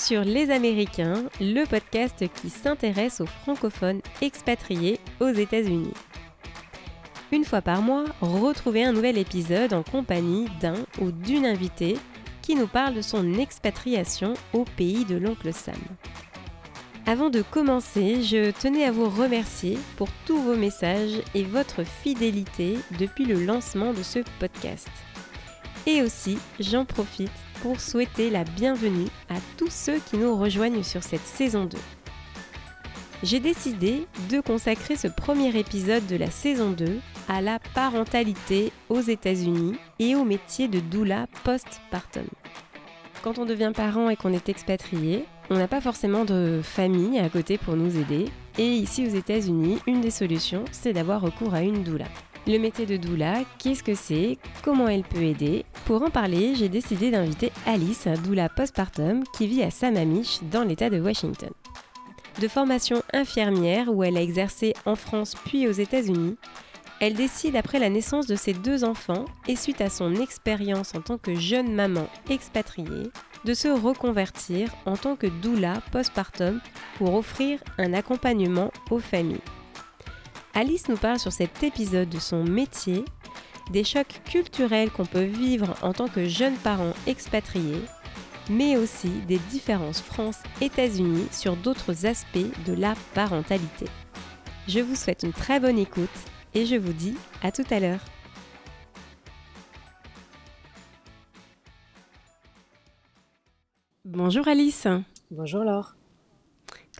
sur Les Américains, le podcast qui s'intéresse aux francophones expatriés aux États-Unis. Une fois par mois, retrouvez un nouvel épisode en compagnie d'un ou d'une invitée qui nous parle de son expatriation au pays de l'oncle Sam. Avant de commencer, je tenais à vous remercier pour tous vos messages et votre fidélité depuis le lancement de ce podcast. Et aussi, j'en profite pour souhaiter la bienvenue à tous ceux qui nous rejoignent sur cette saison 2. J'ai décidé de consacrer ce premier épisode de la saison 2 à la parentalité aux États-Unis et au métier de doula postpartum. Quand on devient parent et qu'on est expatrié, on n'a pas forcément de famille à côté pour nous aider. Et ici aux États-Unis, une des solutions, c'est d'avoir recours à une doula. Le métier de doula, qu'est-ce que c'est Comment elle peut aider? Pour en parler, j'ai décidé d'inviter Alice, doula postpartum, qui vit à Sammamish, dans l'État de Washington. De formation infirmière où elle a exercé en France puis aux États-Unis, elle décide après la naissance de ses deux enfants et suite à son expérience en tant que jeune maman expatriée, de se reconvertir en tant que doula postpartum pour offrir un accompagnement aux familles. Alice nous parle sur cet épisode de son métier, des chocs culturels qu'on peut vivre en tant que jeune parent expatrié, mais aussi des différences France-États-Unis sur d'autres aspects de la parentalité. Je vous souhaite une très bonne écoute et je vous dis à tout à l'heure. Bonjour Alice. Bonjour Laure.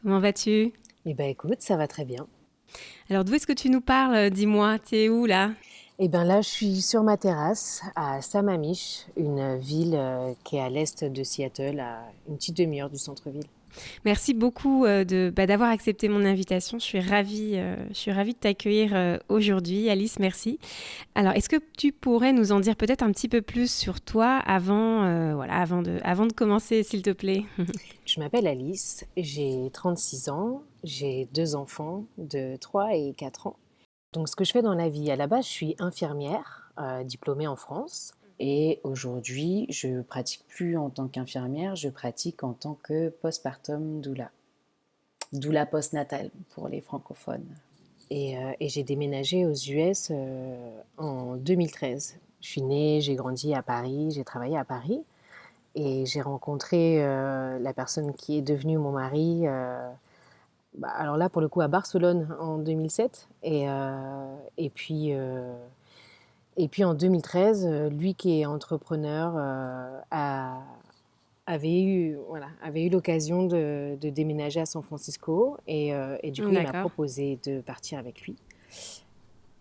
Comment vas-tu? Eh bien écoute, ça va très bien. Alors d'où est-ce que tu nous parles Dis-moi, t'es où là? Eh bien là, je suis sur ma terrasse à Sammamish, une ville euh, qui est à l'est de Seattle, à une petite demi-heure du centre-ville. Merci beaucoup euh, de bah, d'avoir accepté mon invitation. Je suis ravie, euh, je suis ravie de t'accueillir euh, aujourd'hui, Alice. Merci. Alors, est-ce que tu pourrais nous en dire peut-être un petit peu plus sur toi avant, voilà, avant de, avant de commencer, s'il te plaît? Je m'appelle Alice, j'ai 36 ans, j'ai deux enfants de 3 et 4 ans. Donc, ce que je fais dans la vie, à la base, je suis infirmière, diplômée en France. Et aujourd'hui, je pratique plus en tant qu'infirmière, je pratique en tant que postpartum doula. Doula postnatal pour les francophones. Et, euh, j'ai déménagé aux US euh, en 2013. Je suis née, j'ai grandi à Paris, j'ai travaillé à Paris. Et j'ai rencontré euh, la personne qui est devenue mon mari, bah, alors là pour le coup à Barcelone en 2007. Et, et puis et puis en 2013, euh, lui qui est entrepreneur euh, avait eu voilà, avait eu l'occasion de, déménager à San Francisco et, euh, du coup il m'a proposé de partir avec lui.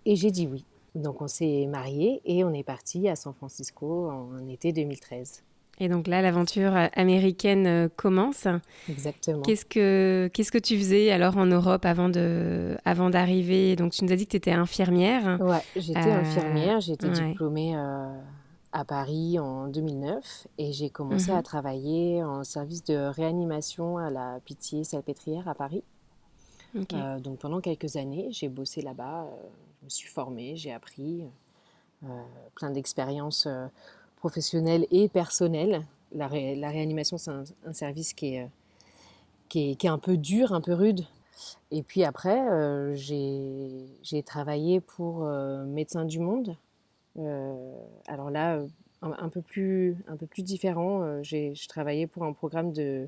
Et j'ai dit oui. Donc on s'est mariés et on est parti à San Francisco en été 2013. Et donc là, l'aventure euh, américaine euh, commence. Exactement. Qu'est-ce que, qu'est-ce que tu faisais alors en Europe avant, de, avant d'arriver? Donc tu nous as dit que tu étais infirmière. Ouais, j'étais euh, infirmière, j'ai été diplômée à Paris en 2009 et j'ai commencé à mhm. travailler en service de réanimation à la Pitié Salpêtrière à Paris. donc pendant quelques années, j'ai bossé là-bas, je me suis formée, j'ai appris plein d'expériences professionnelle et personnelle. La, réanimation, c'est un, service qui est, qui est, un peu dur, un peu rude. Et puis après, euh, j'ai travaillé pour euh, Médecins du Monde. Euh, alors là, un, peu plus, un peu plus différent. j'ai travaillé pour un programme de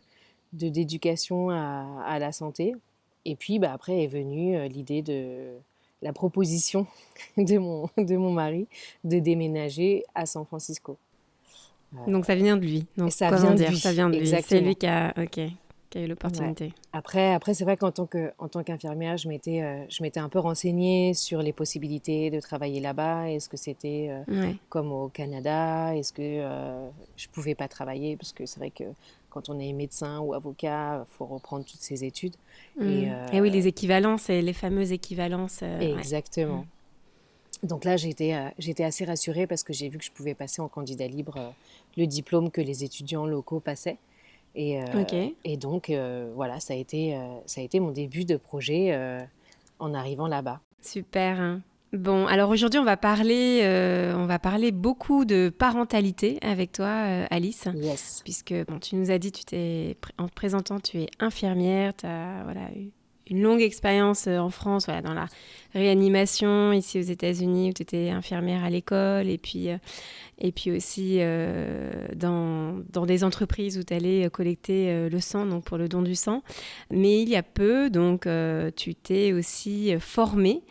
d'éducation à, à, la santé. Et puis bah, après est venue l'idée de la proposition de mon, de mon mari de déménager à San Francisco. Donc ça vient de lui. Donc ça vient de lui. Ça vient de lui. C'est lui qui a, ok, qui a eu l'opportunité. Après, après c'est vrai qu'en tant qu'infirmière, je m'étais euh, je m'étais un peu renseignée sur les possibilités de travailler là-bas. Est-ce que c'était euh, comme au Canada? Est-ce que euh, je pouvais pas travailler? Parce que c'est vrai que quand on est médecin ou avocat, il faut reprendre toutes ces études. Mm. Et, oui, les équivalences, les fameuses équivalences. Exactement. Mm. Donc là, j'étais, j'étais assez rassurée parce que j'ai vu que je pouvais passer en candidat libre le diplôme que les étudiants locaux passaient. Et, et donc, voilà, ça a, été, ça a été mon début de projet en arrivant là-bas. Super. Hein. Bon, alors aujourd'hui, on va parler, euh, on va parler beaucoup de parentalité avec toi, euh, Alice. Yes. Puisque bon, tu nous as dit, tu t'es en te présentant, tu es infirmière, tu as voilà, une longue expérience euh, en France, voilà, dans la réanimation ici aux États-Unis où tu étais infirmière à l'école et puis, euh, et puis aussi euh, dans, dans, des entreprises où tu allais collecter le sang donc pour le don du sang. Mais il y a peu, donc tu t'es aussi formée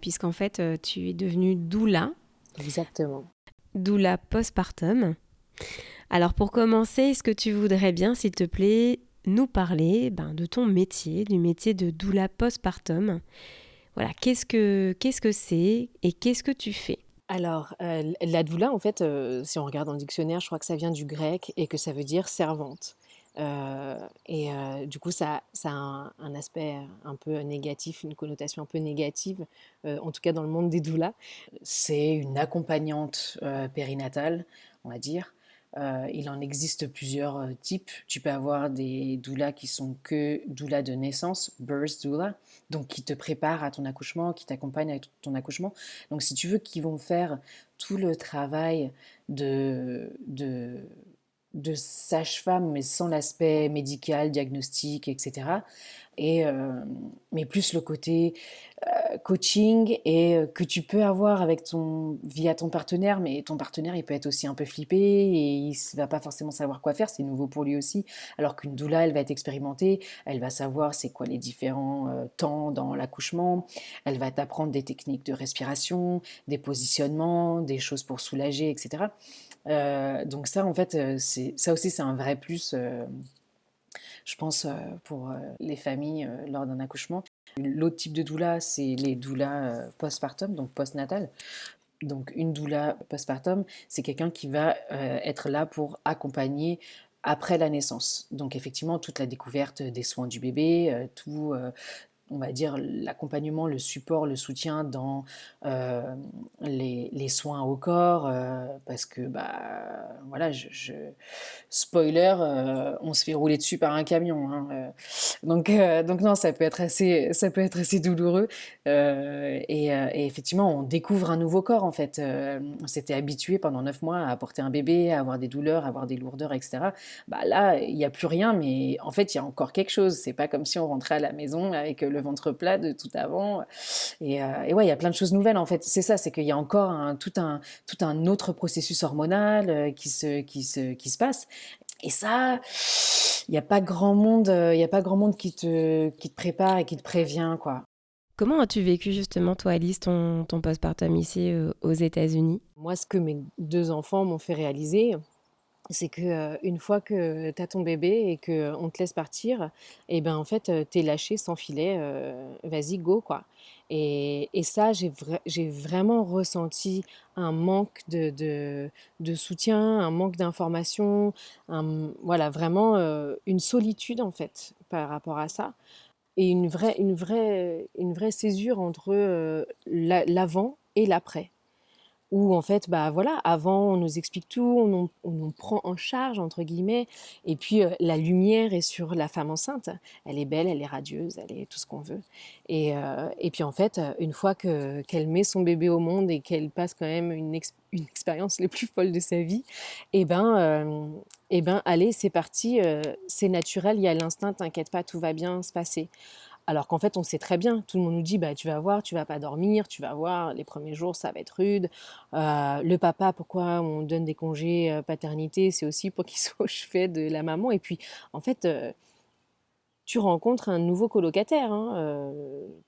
puisqu'en fait tu es devenue doula. Exactement. Doula postpartum. Alors pour commencer, est-ce que tu voudrais bien, s'il te plaît, nous parler ben, de ton métier, du métier de doula postpartum. Voilà, qu'est-ce que qu'est-ce que c'est et qu'est-ce que tu fais? Alors, euh, la doula, en fait, euh, si on regarde dans le dictionnaire, je crois que ça vient du grec et que ça veut dire servante. Euh, et du coup, ça, ça a un, aspect un peu négatif, une connotation un peu négative, en tout cas dans le monde des doulas. C'est une accompagnante périnatale, on va dire, euh, il en existe plusieurs euh, types. Tu peux avoir des doulas qui sont que doulas de naissance, birth doula, donc qui te préparent à ton accouchement, qui t'accompagnent à ton accouchement. Donc si tu veux, qui vont faire tout le travail de, de, de sage-femme, mais sans l'aspect médical, diagnostic, etc. Euh, mais plus le côté euh, coaching et euh, que tu peux avoir avec ton via ton partenaire, mais ton partenaire il peut être aussi un peu flippé et il ne va pas forcément savoir quoi faire, c'est nouveau pour lui aussi. Alors qu'une doula, elle va être expérimentée, elle va savoir c'est quoi les différents temps dans l'accouchement, elle va t'apprendre des techniques de respiration, des positionnements, des choses pour soulager, etc. donc ça en fait, ça aussi c'est un vrai plus je pense, pour les familles lors d'un accouchement. L'autre type de doula, c'est les doulas euh, postpartum, donc postnatal. Donc une doula postpartum, c'est quelqu'un qui va euh, être là pour accompagner après la naissance. Donc effectivement, toute la découverte des soins du bébé, euh, tout, on va dire, l'accompagnement, le support, le soutien dans euh, les, soins au corps, euh, parce que, bah, voilà, je, spoiler, euh, on se fait rouler dessus par un camion. Hein, donc, donc non, ça peut être assez, ça peut être assez douloureux. Et, effectivement, on découvre un nouveau corps, en fait. on s'était habitué pendant neuf mois à porter un bébé, à avoir des douleurs, à avoir des lourdeurs, etc. Bah, là, il n'y a plus rien, mais en fait, il y a encore quelque chose. C'est pas comme si on rentrait à la maison avec le ventre plat de tout avant. Et, euh, ouais, il y a plein de choses nouvelles en fait. C'est ça, c'est qu'il y a encore un, tout, un, tout un autre processus hormonal euh, qui, se, qui, se, qui se passe. Et ça, il n'y a pas grand monde, euh, il y a pas grand monde qui te, qui te prépare et qui te prévient, quoi. Comment as-tu vécu justement, toi, Alice, ton, ton postpartum ici aux États-Unis? Moi, ce que mes deux enfants m'ont fait réaliser, c'est que une fois que tu as ton bébé et qu'on te laisse partir, et ben en fait, tu es lâché sans filet, vas-y, go, quoi. Et, et ça, j'ai, j'ai vraiment ressenti un manque de, de, de soutien, un manque d'information, voilà, vraiment une solitude, en fait, par rapport à ça. Et une vraie, une vraie, une vraie césure entre l'avant et l'après où en fait, bah voilà, avant on nous explique tout, on, nous prend en charge entre guillemets, et puis la lumière est sur la femme enceinte. Elle est belle, elle est radieuse, elle est tout ce qu'on veut. Et, et, puis en fait, une fois que qu'elle met son bébé au monde et qu'elle passe quand même une, une, expérience les plus folles de sa vie, et eh ben, et eh ben, allez, c'est parti, c'est naturel, il y a l'instinct, t'inquiète pas, tout va bien se passer. Alors qu'en fait, on sait très bien, tout le monde nous dit, bah, tu vas voir, tu vas pas dormir, tu vas voir, les premiers jours, ça va être rude. Euh, le papa, pourquoi on donne des congés euh, paternité, c'est aussi pour qu'il soit au chevet de la maman. Et puis, en fait, euh, tu rencontres un nouveau colocataire hein,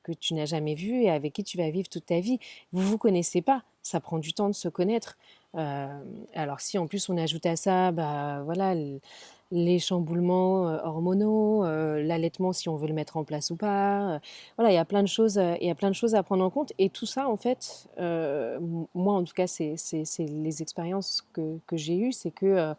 que tu n'as jamais vu et avec qui tu vas vivre toute ta vie. Vous vous connaissez pas, ça prend du temps de se connaître. alors si en plus on ajoute à ça, bah voilà les chamboulements euh, hormonaux, euh, l'allaitement si on veut le mettre en place ou pas. Euh, voilà, il y a plein de choses, il y a plein de choses à prendre en compte. Et tout ça, en fait, moi en tout cas, c'est les expériences que, que j'ai eues, c'est que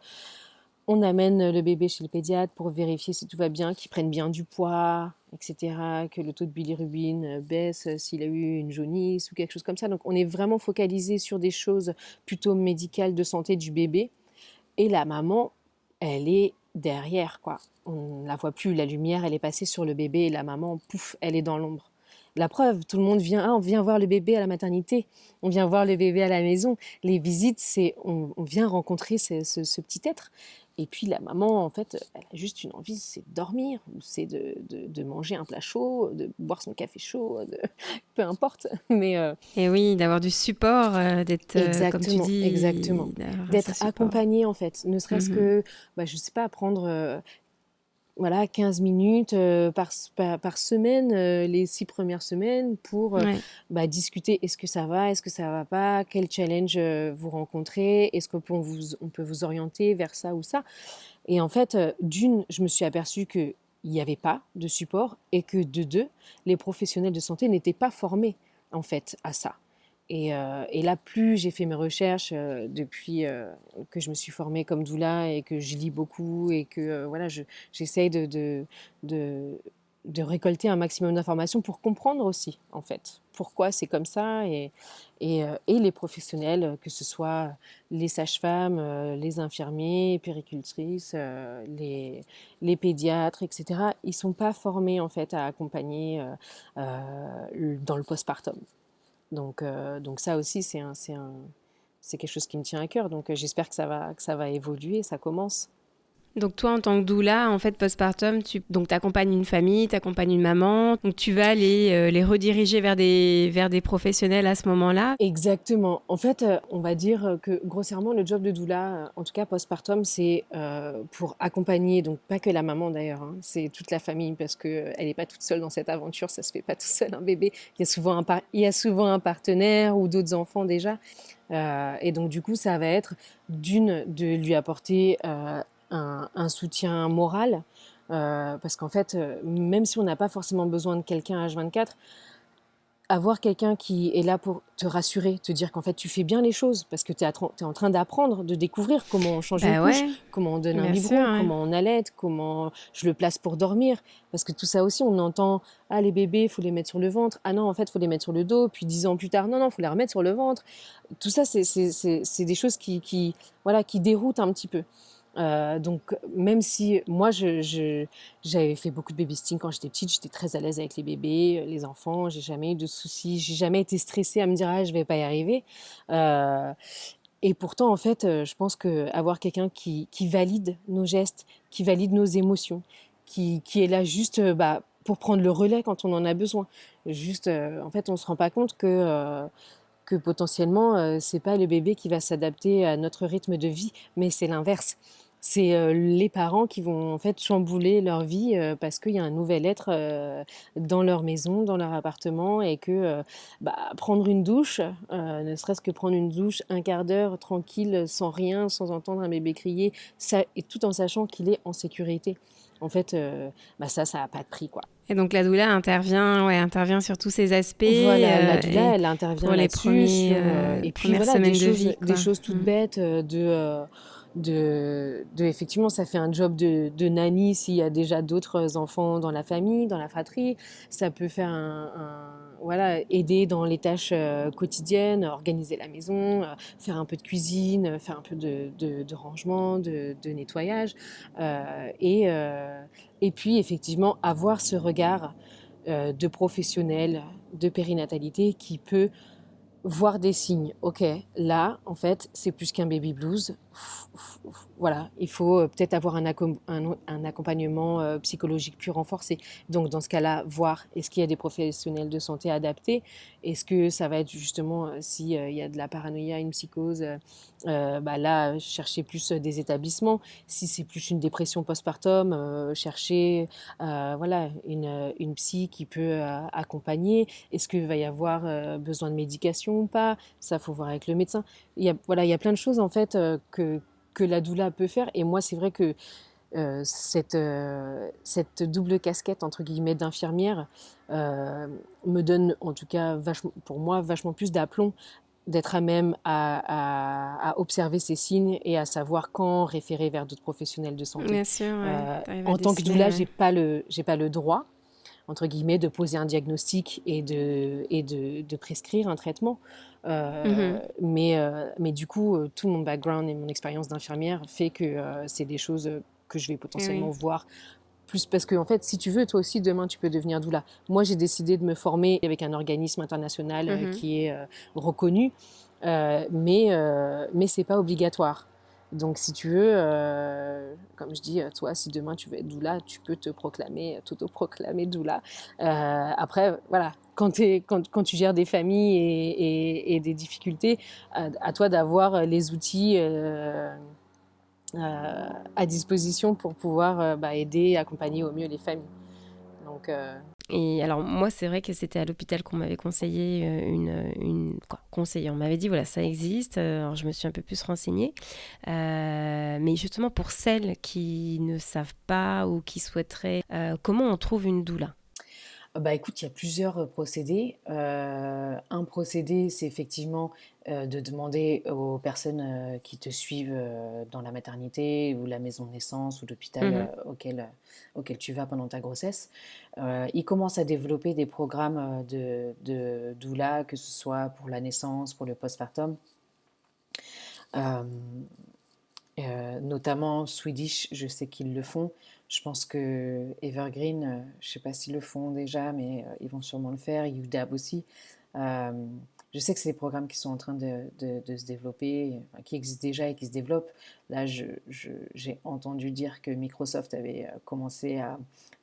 on amène le bébé chez le pédiatre pour vérifier si tout va bien, qu'il prenne bien du poids, etc., que le taux de bilirubine baisse s'il a eu une jaunisse ou quelque chose comme ça. Donc on est vraiment focalisé sur des choses plutôt médicales de santé du bébé. Et la maman, elle est derrière, quoi. On ne la voit plus, la lumière, elle est passée sur le bébé la maman, pouf, elle est dans l'ombre. La preuve, tout le monde vient, ah, on vient voir le bébé à la maternité, on vient voir le bébé à la maison. Les visites, c'est on, vient rencontrer ce, petit être. Et puis la maman, en fait, elle a juste une envie, c'est de dormir, ou c'est de, de, manger un plat chaud, de boire son café chaud, peu importe. Mais euh, et oui, d'avoir du support, euh, d'être exactement, comme tu dis, exactement, d'être accompagné en fait, ne serait-ce mmh que, bah, je sais pas, prendre euh, voilà, 15 minutes euh, par, par, semaine, euh, les six premières semaines, pour euh, bah, discuter. Est-ce que ça va, est-ce que ça va pas, quel challenge vous rencontrez, est-ce qu'on peut vous, on peut vous orienter vers ça ou ça? Et en fait, d'une, je me suis aperçue qu'il n'y avait pas de support et que de deux, les professionnels de santé n'étaient pas formés en fait à ça. Euh, et, là, plus j'ai fait mes recherches euh, depuis euh, que je me suis formée comme doula et que je lis beaucoup et que voilà, j'essaye de, récolter un maximum d'informations pour comprendre aussi, en fait, pourquoi c'est comme ça et, les professionnels, que ce soit les sages-femmes, les infirmiers, péricultrices, les, les pédiatres, etc., ils ne sont pas formés, en fait, à accompagner dans le postpartum. Donc, euh, donc ça aussi, c'est quelque chose qui me tient à cœur. Donc euh, j'espère que ça va, que ça va évoluer, ça commence. Donc toi, en tant que doula, en fait, postpartum, tu donc accompagnes une famille, tu accompagnes une maman, donc tu vas les, euh, les rediriger vers des, vers des professionnels à ce moment-là. Exactement. En fait, euh, on va dire que grossièrement, le job de doula, euh, en tout cas postpartum, c'est pour accompagner, donc pas que la maman d'ailleurs, hein, c'est toute la famille parce qu'elle n'est pas toute seule dans cette aventure, ça se fait pas tout seul un bébé. Il y a souvent un, il y a souvent un partenaire ou d'autres enfants déjà. et donc du coup, ça va être d'une de lui apporter un, soutien moral. Euh, parce qu'en fait, euh, même si on n'a pas forcément besoin de quelqu'un H24, avoir quelqu'un qui est là pour te rassurer, te dire qu'en fait tu fais bien les choses parce que tu es, en train d'apprendre, de découvrir comment on change bah une couche, comment on donne un biberon, comment on allait, comment je le place pour dormir. Parce que tout ça aussi, on entend Ah, les bébés, il faut les mettre sur le ventre. Ah non, en fait, il faut les mettre sur le dos. Puis dix ans plus tard, non, non, il faut les remettre sur le ventre. Tout ça, c'est des choses qui, qui, voilà, qui déroutent un petit peu. Euh, donc, même si moi, j'avais fait beaucoup de babysitting quand j'étais petite, j'étais très à l'aise avec les bébés, les enfants, j'ai jamais eu de soucis, j'ai jamais été stressée à me dire ah je vais pas y arriver. Euh, et pourtant, en fait, euh, je pense qu'avoir quelqu'un qui, valide nos gestes, qui valide nos émotions, qui, est là juste bah, pour prendre le relais quand on en a besoin. Juste, en fait, on se rend pas compte que que potentiellement, euh, c'est pas le bébé qui va s'adapter à notre rythme de vie, mais c'est l'inverse. C'est euh, les parents qui vont en fait chambouler leur vie euh, parce qu'il y a un nouvel être dans leur maison, dans leur appartement, et que bah, prendre une douche, ne serait-ce que prendre une douche un quart d'heure tranquille, sans rien, sans entendre un bébé crier, ça, et tout en sachant qu'il est en sécurité en fait, bah ça, ça n'a pas de prix, quoi. Et donc la doula intervient, ouais, intervient sur tous ces aspects. Voilà, la doula, elle intervient pour les premiers, euh, et puis voilà, des, choses, vie, des choses toutes mm. bêtes de de, effectivement, ça fait un job de, de nanny s'il y a déjà d'autres enfants dans la famille, dans la fratrie. Ça peut faire un, voilà, aider dans les tâches euh, quotidiennes, organiser la maison, euh, faire un peu de cuisine, faire un peu de, de, rangement, de, nettoyage. Euh, et, et puis, effectivement, avoir ce regard de professionnel de périnatalité qui peut voir des signes. Ok, là, en fait, c'est plus qu'un baby blues. Voilà, il faut euh, peut-être avoir un, accompagnement euh, psychologique plus renforcé. Donc, dans ce cas-là, voir est-ce qu'il y a des professionnels de santé adaptés Est-ce que ça va être justement, euh, s'il y a de la paranoïa, une psychose, bah là, chercher plus des établissements. Si c'est plus une dépression postpartum, chercher voilà, une, une, psy qui peut accompagner. Est-ce qu'il va y avoir besoin de médication ou pas, ça faut voir avec le médecin. Il y a, voilà, il y a plein de choses en fait euh, que, que la doula peut faire. Et moi, c'est vrai que euh, cette, euh, cette double casquette entre guillemets d'infirmière me donne en tout cas vachement, pour moi vachement plus d'aplomb d'être à même à, à, observer ces signes et à savoir quand référer vers d'autres professionnels de santé. Bien sûr, en tant que doula, j'ai pas le j'ai pas le droit entre guillemets, de poser un diagnostic et de, et de, de prescrire un traitement. Euh, mhm. mais, euh, mais du coup, euh, tout mon background et mon expérience d'infirmière fait que c'est des choses que je vais potentiellement voir plus parce que en fait, si tu veux, toi aussi demain, tu peux devenir doula. Moi, j'ai décidé de me former avec un organisme international euh, Mhm. qui est euh, reconnu, euh, mais euh, mais c'est pas obligatoire. Donc, si tu veux, euh, comme je dis, euh, toi, si demain tu veux être doula, tu peux te proclamer, t'auto-proclamer doula. Euh, après, voilà, quand, tu gères des familles et, des difficultés, à, toi d'avoir les outils euh, euh, à disposition pour pouvoir euh, bah, aider, accompagner au mieux les familles. Euh, Et alors, moi, c'est vrai que c'était à l'hôpital qu'on m'avait conseillé euh, une. une on m'avait dit, voilà, ça existe. Euh, Alors, je me suis un peu plus renseignée. Euh, mais justement, pour celles qui ne savent pas ou qui souhaiteraient, euh, comment on trouve une doula? Bah écoute, il y a plusieurs euh, procédés. Euh, un procédé, c'est effectivement euh, de demander aux personnes euh, qui te suivent euh, dans la maternité ou la maison de naissance ou l'hôpital Mhm. euh, auquel, auquel tu vas pendant ta grossesse. Euh, ils commencent à développer des programmes euh, de, de doula, que ce soit pour la naissance, pour le postpartum. Euh, euh, notamment Swedish, je sais qu'ils le font. Je pense que Evergreen, euh, je ne sais pas s'ils le font déjà, mais euh, ils vont sûrement le faire. UDAB aussi. Euh, je sais que c'est des programmes qui sont en train de, de- de se développer, enfin, qui existent déjà et qui se développent. Là, j'ai entendu dire que Microsoft avait commencé à,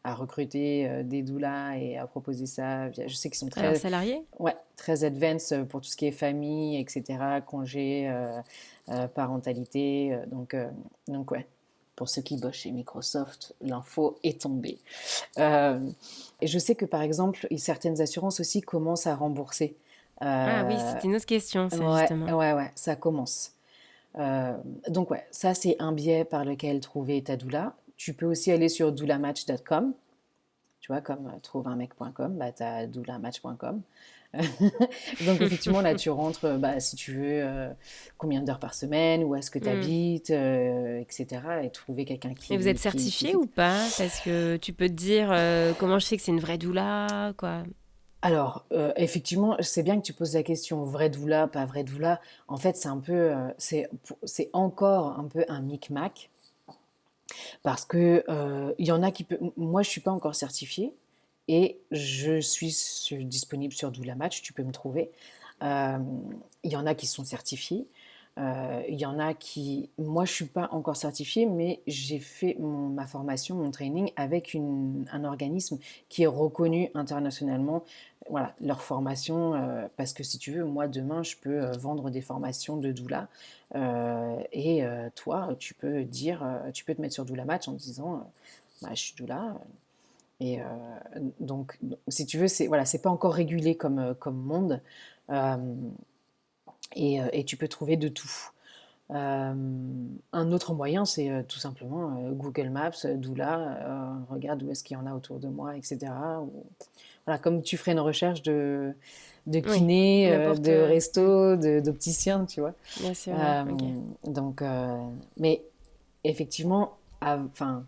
à recruter des doulas et à proposer ça. via- Je sais qu'ils sont Alors, très, salarié Ouais, très advanced pour tout ce qui est famille, etc., congé, euh, euh, parentalité. donc, donc, ouais, pour ceux qui bossent chez Microsoft, l'info est tombée. Euh, et je sais que, par exemple, certaines assurances aussi commencent à rembourser. Ah oui, Euh, c'était une autre question, ça, ouais, justement. ouais, ouais, ça commence. Euh, donc, ouais, ça, c'est un biais par lequel trouver ta doula. Tu peux aussi aller sur doulamatch.com. Tu vois, comme trouveunmec.com, bah, tu as doulamatch.com. Donc, effectivement, là, tu rentres, euh, bah, si tu veux, euh, combien d'heures par semaine, où est-ce que tu Mm. habites, euh, etc. Et trouver quelqu'un qui. Et vous êtes certifié qui- ou pas? Parce que tu peux te dire euh, comment je sais que c'est une vraie doula, quoi? Alors, euh, effectivement, c'est bien que tu poses la question vrai doula, pas vrai doula. En fait, c'est un peu, euh, c'est, c'est encore un peu un micmac parce que euh, il y en a qui peut. Moi, je suis pas encore certifiée et je suis disponible sur Doula Match. Tu peux me trouver. Euh, Il y en a qui sont certifiés. Euh, Il y en a qui. Moi, je suis pas encore certifiée, mais j'ai fait ma formation, mon training avec un organisme qui est reconnu internationalement. Voilà, leur formation, euh, parce que si tu veux, moi demain, je peux vendre des formations de doula. et toi, tu peux dire, tu peux te mettre sur Doula Match en disant, bah, je suis doula. Et euh, donc, si tu veux, c'est voilà, c'est pas encore régulé comme, euh, comme monde. Euh, et, et tu peux trouver de tout. Euh, un autre moyen, c'est tout simplement Google Maps, Doula, euh, regarde où est-ce qu'il y en a autour de moi, etc. Ou- voilà, comme tu ferais une recherche de, de kiné, de resto, d'opticien, tu vois. Bien sûr. Donc, mais effectivement, enfin,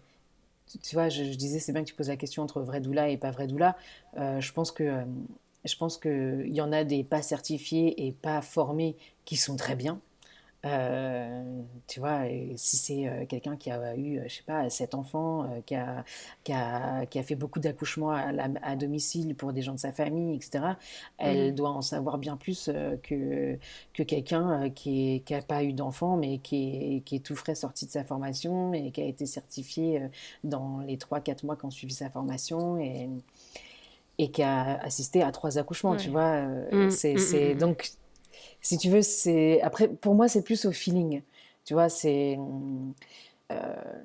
tu, vois, je, disais, c'est bien que tu poses la question entre vrai doula et pas vrai doula. Euh, je pense que, euh, je pense que il y en a des pas certifiés et pas formés qui sont très bien. Euh, tu vois, si c'est euh, quelqu'un qui a eu, euh, je sais pas, sept enfants, euh, qui a, qui a, qui a fait beaucoup d'accouchements à, domicile pour des gens de sa famille, etc., elle Mhm. doit en savoir bien plus que, que quelqu'un qui n'a pas eu d'enfant, mais qui est, qui est tout frais sorti de sa formation et qui a été certifié dans les 3-4 mois qui ont suivi sa formation et, et qui a assisté à trois accouchements, tu vois. euh, Mm, c'est, mm, c'est- mm, mm. donc, si tu veux, c'est... Après, pour moi, c'est plus au feeling. Tu vois, c'est... euh,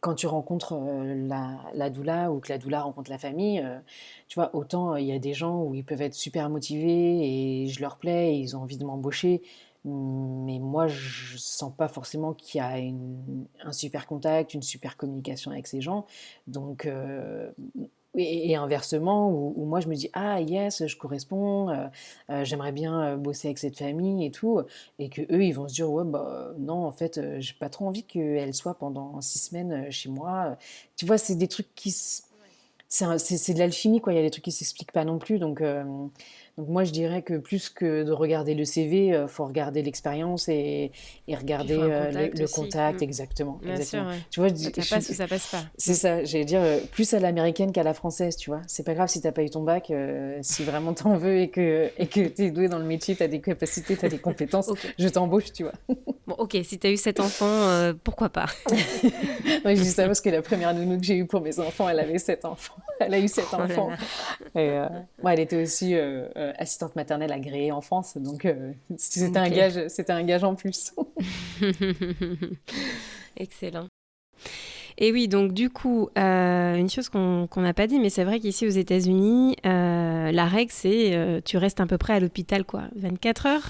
quand tu rencontres euh, la, la doula ou que la doula rencontre la famille, euh, tu vois, autant il y a des gens où ils peuvent être super motivés et je leur plais et ils ont envie de m'embaucher, mais moi, je sens pas forcément qu'il y a un super contact, une super communication avec ces gens. Donc, et, inversement, où, moi je me dis, ah yes, je corresponds, euh, euh, j'aimerais bien euh, bosser avec cette famille et tout, et que eux ils vont se dire, ouais, bah non, en fait, j'ai pas trop envie qu'elle soit pendant six semaines chez moi. Tu vois, c'est des trucs qui. C'est de l'alchimie, quoi. Il y a des trucs qui s'expliquent pas non plus. Donc, Donc moi, je dirais que plus que de regarder le CV, il faut regarder l'expérience et, et regarder le, contact, exactement. Bien exactement. Sûr, Tu vois, ça passe ou ça passe pas. C'est ça, j'allais dire plus à l'américaine qu'à la française, tu vois. C'est pas grave si t'as pas eu ton bac, si vraiment t'en veux et que et que t'es doué dans le métier, t'as des capacités, t'as des compétences, je t'embauche, tu vois. bon, ok, si t'as eu cet enfants, pourquoi pas? Moi, je dis ça parce que la première nounou que j'ai eue pour mes enfants, elle avait sept enfants. Elle a eu sept oh enfants. Et, euh, elle était aussi euh, euh, assistante maternelle agréée en France, donc c'était un gage, c'était un gage en plus. Excellent. Et oui, donc du coup, une chose qu'on n'a pas dit, mais c'est vrai qu'ici aux États-Unis, la règle c'est tu restes à peu près à l'hôpital quoi, 24 heures?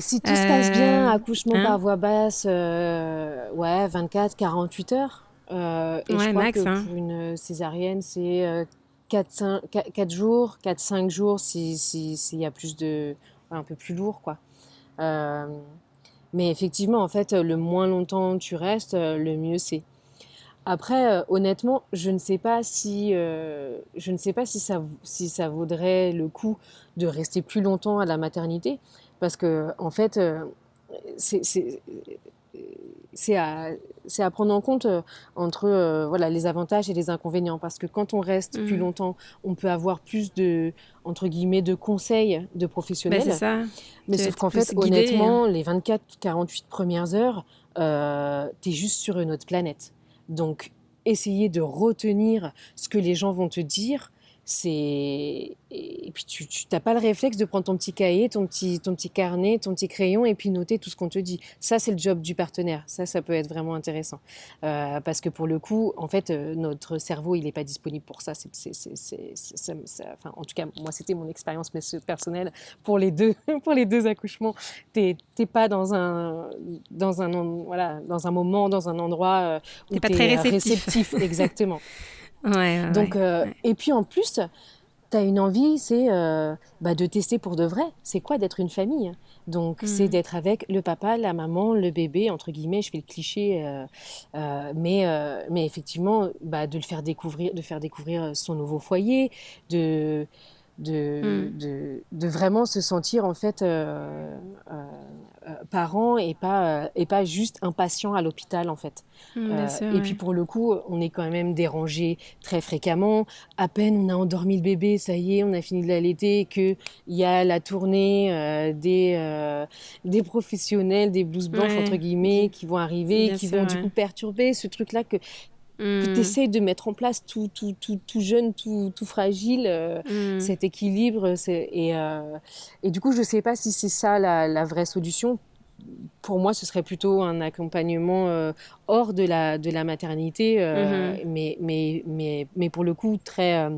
si tout se passe bien, accouchement hein? par voie basse, ouais, 24, 48 heures. Euh, et je crois max, que hein. pour une césarienne, c'est 4, euh, 4, jours, 4-5 jours s'il si, y a plus de. un peu plus lourd, quoi. Euh, mais effectivement, en fait, le moins longtemps tu restes, le mieux c'est. Après, honnêtement, je ne sais pas si, je ne sais pas si ça, si ça vaudrait le coup de rester plus longtemps à la maternité, parce que en fait, c'est c'est à, à, prendre en compte euh, entre euh, voilà, les avantages et les inconvénients. Parce que quand on reste plus mmh. longtemps, on peut avoir plus de, entre guillemets, de conseils de professionnels. Ben, ça. Mais sauf qu'en fait, honnêtement, hein. les 24-48 premières heures, euh, tu es juste sur une autre planète. Donc, essayer de retenir ce que les gens vont te dire, c'est et puis tu n'as pas le réflexe de prendre ton petit cahier, ton petit, ton petit carnet, ton petit crayon et puis noter tout ce qu'on te dit. Ça, c'est le job du partenaire. Ça, ça peut être vraiment intéressant. Euh, parce que pour le coup, en fait, euh, notre cerveau, il n'est pas disponible pour ça. C'est, enfin, en tout cas, moi, c'était mon expérience personnelle pour les deux, pour les deux accouchements. Tu n'es pas dans un, dans, un, voilà, dans un moment, dans un endroit euh, où tu es pas très réceptif. réceptif exactement. Donc, euh, Et puis en plus, tu as une envie, c'est euh, bah, de tester pour de vrai. C'est quoi d'être une famille? Donc, c'est mmh. d'être avec le papa, la maman, le bébé, entre guillemets, je fais le cliché, euh, mais, mais effectivement, bah, de le faire découvrir, de faire découvrir son nouveau foyer, de de, mmh. de, de, vraiment se sentir en fait euh, euh, euh parent et pas, et pas juste un patient à l'hôpital en fait. Mmh, et puis pour le coup, on est quand même dérangé très fréquemment. À peine on a endormi le bébé, ça y est, on a fini de l'allaiter, qu'il y a la tournée des, des professionnels, des blouses blanches entre guillemets, qui vont arriver, qui vont du coup perturber ce truc-là que, que tu essaies de mettre en place tout, tout, tout, tout jeune, tout, tout fragile, euh, mm. cet équilibre. Et, euh, et du coup, je ne sais pas si c'est ça la, la, vraie solution. Pour moi, ce serait plutôt un accompagnement euh, hors de la, de la maternité, mm-hmm. mais, mais, mais, mais pour le coup, très,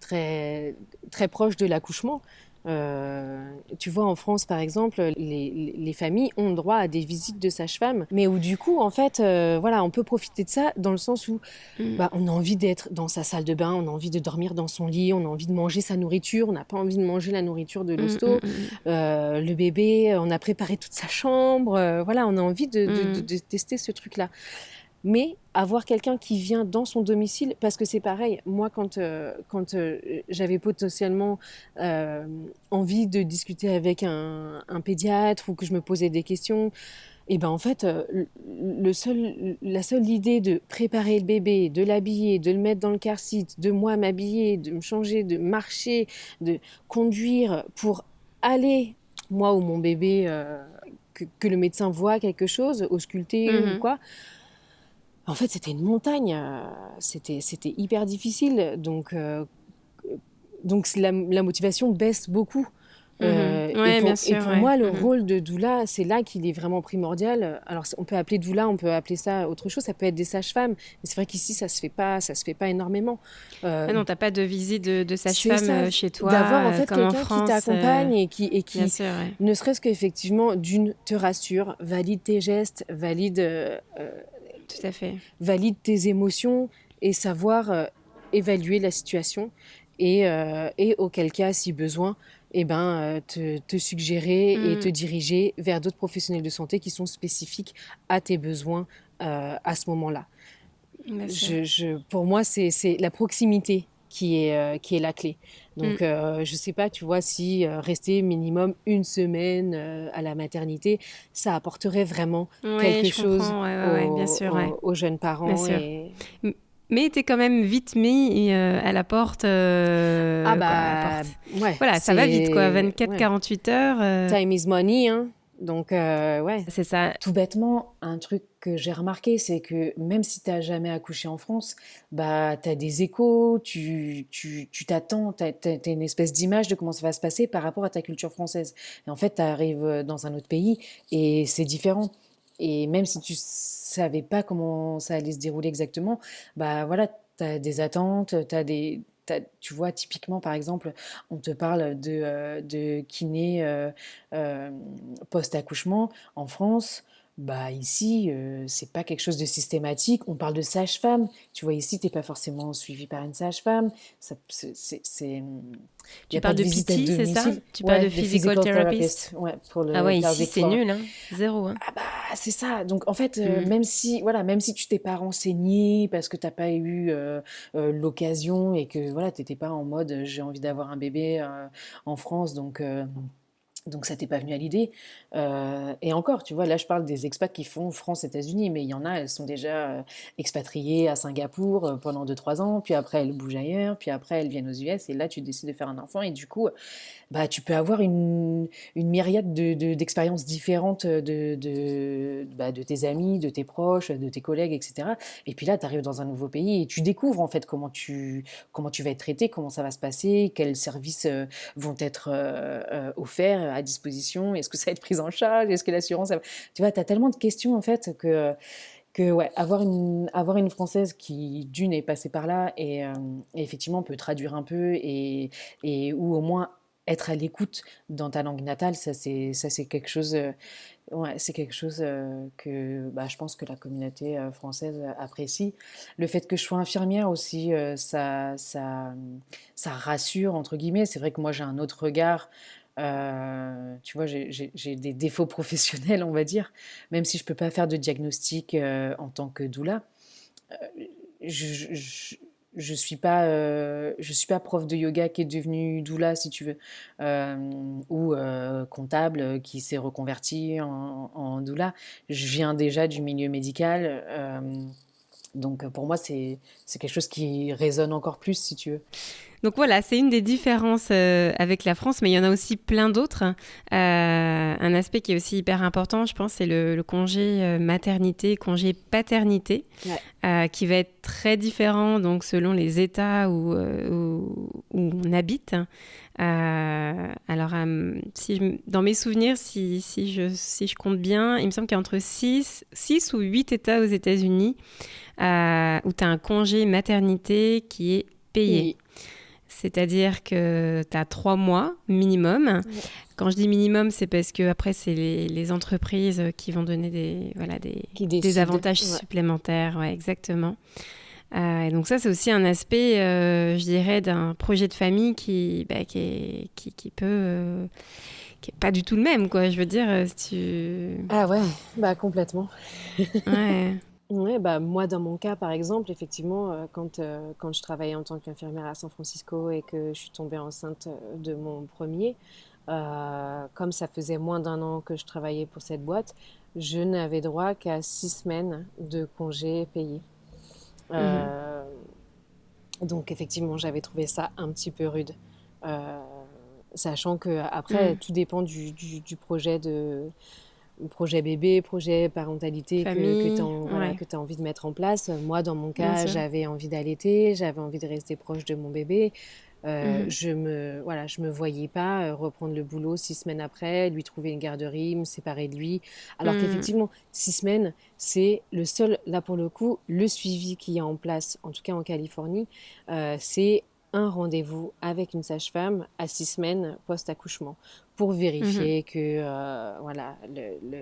très, très proche de l'accouchement. Euh, tu vois, en France, par exemple, les, les, familles ont droit à des visites de sage-femme, mais où du coup, en fait, euh, voilà, on peut profiter de ça dans le sens où mm. bah, on a envie d'être dans sa salle de bain, on a envie de dormir dans son lit, on a envie de manger sa nourriture, on n'a pas envie de manger la nourriture de mm, l'hosto, mm, euh, le bébé, on a préparé toute sa chambre, voilà, on a envie de, de, de tester ce truc-là mais avoir quelqu'un qui vient dans son domicile, parce que c'est pareil, moi quand, euh, quand euh, j'avais potentiellement euh, envie de discuter avec un, pédiatre ou que je me posais des questions, et eh ben en fait, le seul, la seule idée de préparer le bébé, de l'habiller, de le mettre dans le car seat, de moi m'habiller, de me changer, de marcher, de conduire pour aller, moi ou mon bébé, que, le médecin voit quelque chose, ausculter ou mmh quoi, en fait, c'était une montagne. Euh, c'était, c'était hyper difficile. Donc, euh, donc la, motivation baisse beaucoup. Euh, et, pour, bien sûr, et pour moi, le mhm. rôle de doula, c'est là qu'il est vraiment primordial. Alors, on peut appeler doula, on peut appeler ça autre chose. Ça peut être des sages-femmes, mais c'est vrai qu'ici, ça se fait pas, ça se fait pas énormément. Euh, ah non, t'as pas de visite de, de sage-femme chez toi, d'avoir en fait quelqu'un qui t'accompagne et qui, et qui ne serait-ce qu'effectivement d'une te rassure, valide tes gestes, valide tout à fait. Valide tes émotions et savoir euh, évaluer la situation et, euh, et, auquel cas, si besoin, eh ben, euh, te, te, suggérer et mm. te diriger vers d'autres professionnels de santé qui sont spécifiques à tes besoins à ce moment-là. Je, je, pour moi, c'est la proximité qui est, qui est la clé. Donc, mm. je ne sais pas, tu vois, si rester minimum une semaine à la maternité, ça apporterait vraiment quelque chose aux, jeunes parents. Mais tu es quand même vite mis à la porte. ah bah, Ouais, voilà, ça va vite, quoi. 24-48 heures. Time is money, hein. Donc, euh, ouais. C'est ça. Tout bêtement, un truc que j'ai remarqué, c'est que même si tu n'as jamais accouché en France, bah, tu as des échos, tu t'attends, tu as, une espèce d'image de comment ça va se passer par rapport à ta culture française. Et en fait, tu arrives dans un autre pays et c'est différent. Et même si tu savais pas comment ça allait se dérouler exactement, bah voilà, tu as des attentes, tu as des tu vois, typiquement, par exemple, on te parle de, euh, de kiné euh, euh, post-accouchement en France. Bah ici, c'est pas quelque chose de systématique. On parle de sage-femme. Tu vois, ici, tu n'es pas forcément suivi par une sage-femme. C'est, tu parles de, de PT, c'est ça? Tu parles de physical therapist? Ouais, pour le ah ouais, ici, c'est nul, hein. Zéro. Hein. Ah bah, c'est ça. Donc, en fait, mm. même si, voilà, même si tu t'es pas renseigné parce que tu n'as pas eu l'occasion et que, voilà, tu n'étais pas en mode j'ai envie d'avoir un bébé en France, donc donc ça t'est pas venu à l'idée. Euh, et encore, tu vois, là je parle des expats qui font France-États-Unis, mais il y en a, elles sont déjà euh, expatriées à Singapour euh, pendant 2-3 ans, puis après elles bougent ailleurs, puis après elles viennent aux US, et là tu décides de faire un enfant, et du coup, bah, tu peux avoir une, myriade d'expériences de, différentes de, de, bah, de, tes amis, de tes proches, de tes collègues, etc. Et puis là, tu arrives dans un nouveau pays et tu découvres en fait comment tu, comment tu vas être traité, comment ça va se passer, quels services vont être offerts à disposition? Est-ce que ça va être pris en charge? Est-ce que l'assurance... Tu vois, tu as tellement de questions en fait que que ouais, avoir une avoir une française qui d'une est passée par là et, euh, effectivement peut traduire un peu et, et ou au moins être à l'écoute dans ta langue natale, ça c'est quelque chose euh, ouais, c'est quelque chose euh, que bah, je pense que la communauté française apprécie. Le fait que je sois infirmière aussi, ça ça ça rassure entre guillemets. C'est vrai que moi j'ai un autre regard tu vois, j'ai des défauts professionnels, on va dire, même si je ne peux pas faire de diagnostic en tant que doula. Je, je, suis pas, suis pas prof de yoga qui est devenu doula, si tu veux, ou comptable qui s'est reconverti en, doula. Je viens déjà du milieu médical. Donc pour moi, c'est quelque chose qui résonne encore plus, si tu veux. Donc voilà, c'est une des différences euh, avec la France, mais il y en a aussi plein d'autres. Euh, un aspect qui est aussi hyper important, je pense, c'est le, congé euh, maternité, congé paternité, qui va être très différent donc selon les États où, où, on habite. Alors, si dans mes souvenirs, si, si, je, si je compte bien, il me semble qu'il y a entre 6, 6 ou 8 États aux États-Unis où tu as un congé maternité qui est payé. C'est-à-dire que tu as trois mois minimum. Quand je dis minimum, c'est parce que après c'est les, entreprises qui vont donner des, voilà, des, des avantages supplémentaires. Ouais, exactement. Euh, et donc ça, c'est aussi un aspect, euh, je dirais, d'un projet de famille qui, bah, qui, qui, qui, peut... Euh, qui est pas du tout le même, quoi. Je veux dire, si tu... Ah ouais, bah complètement. ouais. Ouais, bah, moi, dans mon cas, par exemple, effectivement, quand, quand je travaillais en tant qu'infirmière à San Francisco et que je suis tombée enceinte de mon premier, comme ça faisait moins d'un an que je travaillais pour cette boîte, je n'avais droit qu'à six semaines de congés payés. Mmh donc, effectivement, j'avais trouvé ça un petit peu rude. sachant que après, mmh. tout dépend du, du, du projet de projet bébé, projet parentalité que, tu as, envie de mettre en place. Moi, dans mon cas, j'avais envie d'allaiter, j'avais envie de rester proche de mon bébé. Euh. Je me voilà, je me voyais pas reprendre le boulot six semaines après, lui trouver une garderie, me séparer de lui. Alors mhm. qu'effectivement, six semaines, c'est le seul là pour le coup le suivi qui est en place, en tout cas en Californie, euh, c'est un rendez-vous avec une sage-femme à six semaines post-accouchement pour vérifier mmh que euh, voilà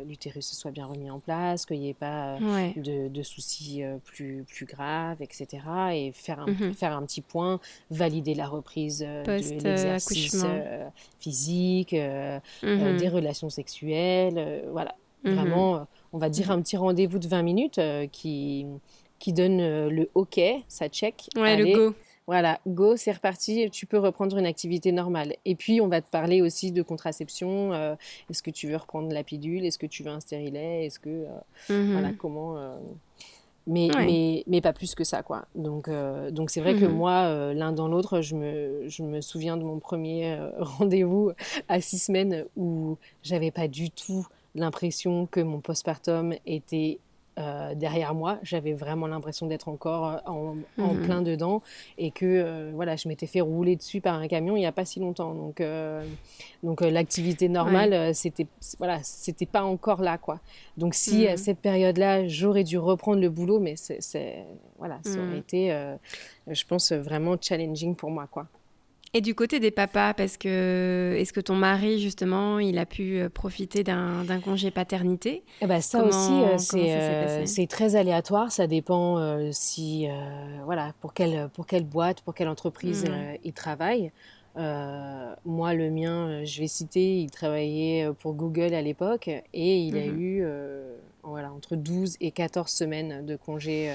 l'utérus soit bien remis en place, qu'il n'y ait pas euh, de, soucis euh, plus, plus graves, etc. Et faire un, mmh faire un petit point, valider la reprise de l'exercice physique, mmh des relations sexuelles, voilà. Vraiment, on va dire un petit rendez-vous de 20 minutes qui, qui donne le OK, ça check. Ouais, le go. Voilà, go, c'est reparti, tu peux reprendre une activité normale. Et puis, on va te parler aussi de contraception. euh, est-ce que tu veux reprendre la pilule Est-ce que tu veux un stérilet Est-ce que, euh, Mhm. voilà, comment euh, mais, Ouais. mais, mais pas plus que ça, quoi. Donc, donc c'est vrai que Mhm. moi, l'un dans l'autre, je me, je me souviens de mon premier rendez-vous à six semaines où j'avais pas du tout l'impression que mon postpartum était euh, derrière moi. J'avais vraiment l'impression d'être encore euh, en, en Mhm. plein dedans et que euh, voilà, je m'étais fait rouler dessus par un camion il n'y a pas si longtemps. Donc, euh, donc l'activité normale, c'était voilà, c'était pas encore là, quoi. Donc si à Mhm. cette période-là, j'aurais dû reprendre le boulot, mais c'est, voilà, ça Mhm. aurait été, euh, je pense, vraiment challenging pour moi, quoi. Et du côté des papas, parce que est-ce que ton mari, justement, il a pu euh, profiter d'un congé paternité? Eh ben, ça Comment- aussi, euh, c'est, euh, c'est très aléatoire. Ça dépend euh, si, voilà, pour quelle, pour quelle boîte, pour quelle entreprise Mhm. il travaille. Moi, le mien, je vais citer, il travaillait pour Google à l'époque et il a Mhm. eu voilà, entre 12 et 14 semaines de congé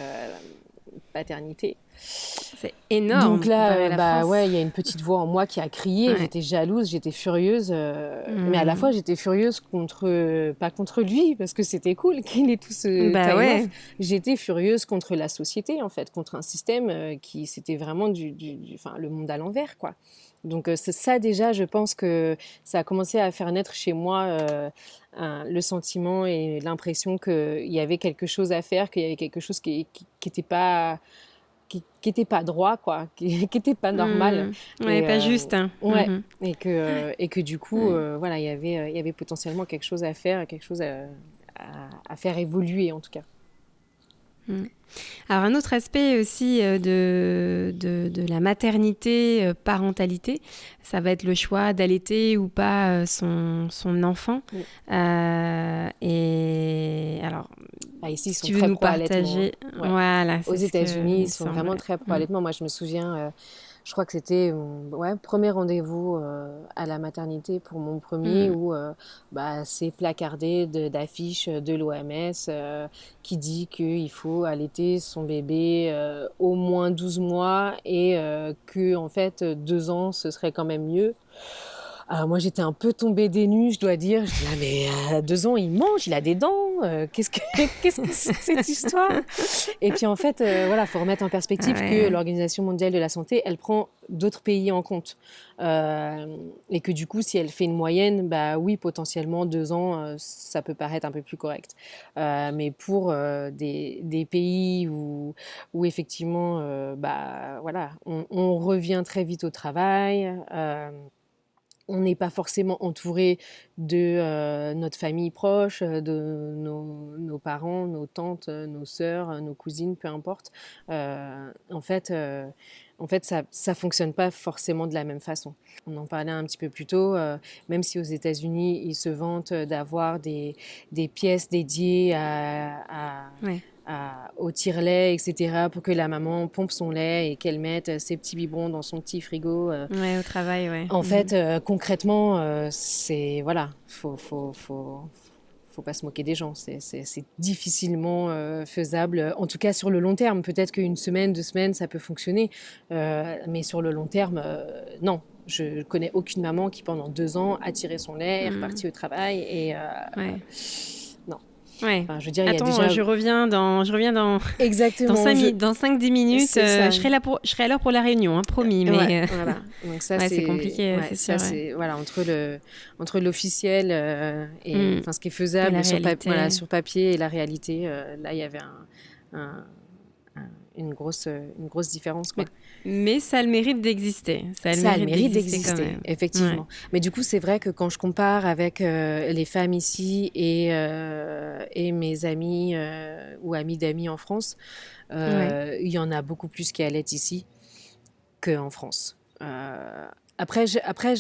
paternité. C'est énorme. Donc là, euh, bah France. ouais, il y a une petite voix en moi qui a crié. Ouais. J'étais jalouse, j'étais furieuse, euh, mais à la fois j'étais furieuse contre, pas contre lui parce que c'était cool qu'il ait tout ce Bah ouais. J'étais furieuse contre la société en fait, contre un système euh, qui c'était vraiment du, du- du- enfin le monde à l'envers quoi. Donc euh, c'est ça déjà, je pense que ça a commencé à faire naître chez moi euh, le sentiment et l'impression qu'il y avait quelque chose à faire, qu'il y avait quelque chose qui n'était pas qui, qui était pas droit quoi, qui n'était pas normal. Ouais, Et, pas euh, juste. hein. ouais. Mhm. et que et que du coup Ouais. euh, voilà il y avait euh, il y avait potentiellement quelque chose à faire, quelque chose à, à, à faire évoluer en tout cas. Alors un autre aspect aussi euh, de, de, de la maternité, euh, parentalité, ça va être le choix d'allaiter ou pas euh, son, son enfant. Oui. Euh, et alors, Ah, ici ils sont tu veux très nous partager, hein. Ouais. voilà, Aux États-Unis, il ils sont vraiment très Mm. allaitement. Moi, je me souviens, euh, je crois que c'était ouais, premier rendez-vous euh, à la maternité pour mon premier, Mm. où euh, bah, c'est placardé d'affiches de, l'OMS euh, qui dit qu'il faut allaiter son bébé euh, au moins 12 mois et euh, que en fait deux ans ce serait quand même mieux. Alors moi j'étais un peu tombée des nues, je dois dire. Je dis ah mais à deux ans il mange, il a des dents. euh, qu'est-ce que qu'est-ce que c'est que cette histoire? Et puis en fait euh, voilà, faut remettre en perspective Ah ouais. que l'Organisation mondiale de la santé, elle prend d'autres pays en compte Euh, et que du coup si elle fait une moyenne, bah oui potentiellement deux ans, euh, ça peut paraître un peu plus correct. Euh, mais pour euh, des, des pays où où effectivement euh, bah voilà, on, on revient très vite au travail. On n'est pas forcément entouré de euh, notre famille proche, euh, de nos, parents, nos tantes, euh, nos sœurs, nos cousines, peu importe. En fait, en fait ça ne fonctionne pas forcément de la même façon. On en parlait un petit peu plus tôt, même si aux États-Unis, ils se vantent d'avoir des, des pièces dédiées à. À- au tire-lait, etc., pour que la maman pompe son lait et qu'elle mette ses petits biberons dans son petit frigo. euh, Ouais, au travail, ouais. en Mhm. fait, euh, concrètement, euh, c'est voilà, faut, faut, faut, faut pas se moquer des gens. C'est, difficilement euh, faisable. En tout cas, sur le long terme, peut-être qu'une semaine, deux semaines, ça peut fonctionner, Euh, mais sur le long terme, euh, non. Je connais aucune maman qui pendant deux ans a tiré son lait, est Mhm. repartie au travail et euh, Ouais. Non. Ouais. Enfin, je veux dire, il y a Attends, déjà je reviens dans, je reviens dans, exactement. dans 5 je- dans 5-10 minutes. C'est ça. euh, je serai là pour, je serai à l'heure pour la réunion, hein, promis. Mais Ouais, euh, voilà. Donc ça, Ouais, c'est compliqué, ouais, ça, c'est- voilà entre le entre l'officiel euh, et Mm. enfin ce qui est faisable sur, pa- réalité. voilà, sur papier et la réalité. euh, là, il y avait un- une grosse euh, une grosse différence. Quoi. mais ça a le mérite d'exister. Ça a le Ça mérite, d'exister effectivement. Mais du coup, c'est vrai que quand je compare avec euh, les femmes ici et, euh, et mes amis euh, ou amis d'amis en France, il y en a beaucoup plus qui allaitent ici qu'en France. Après, je, après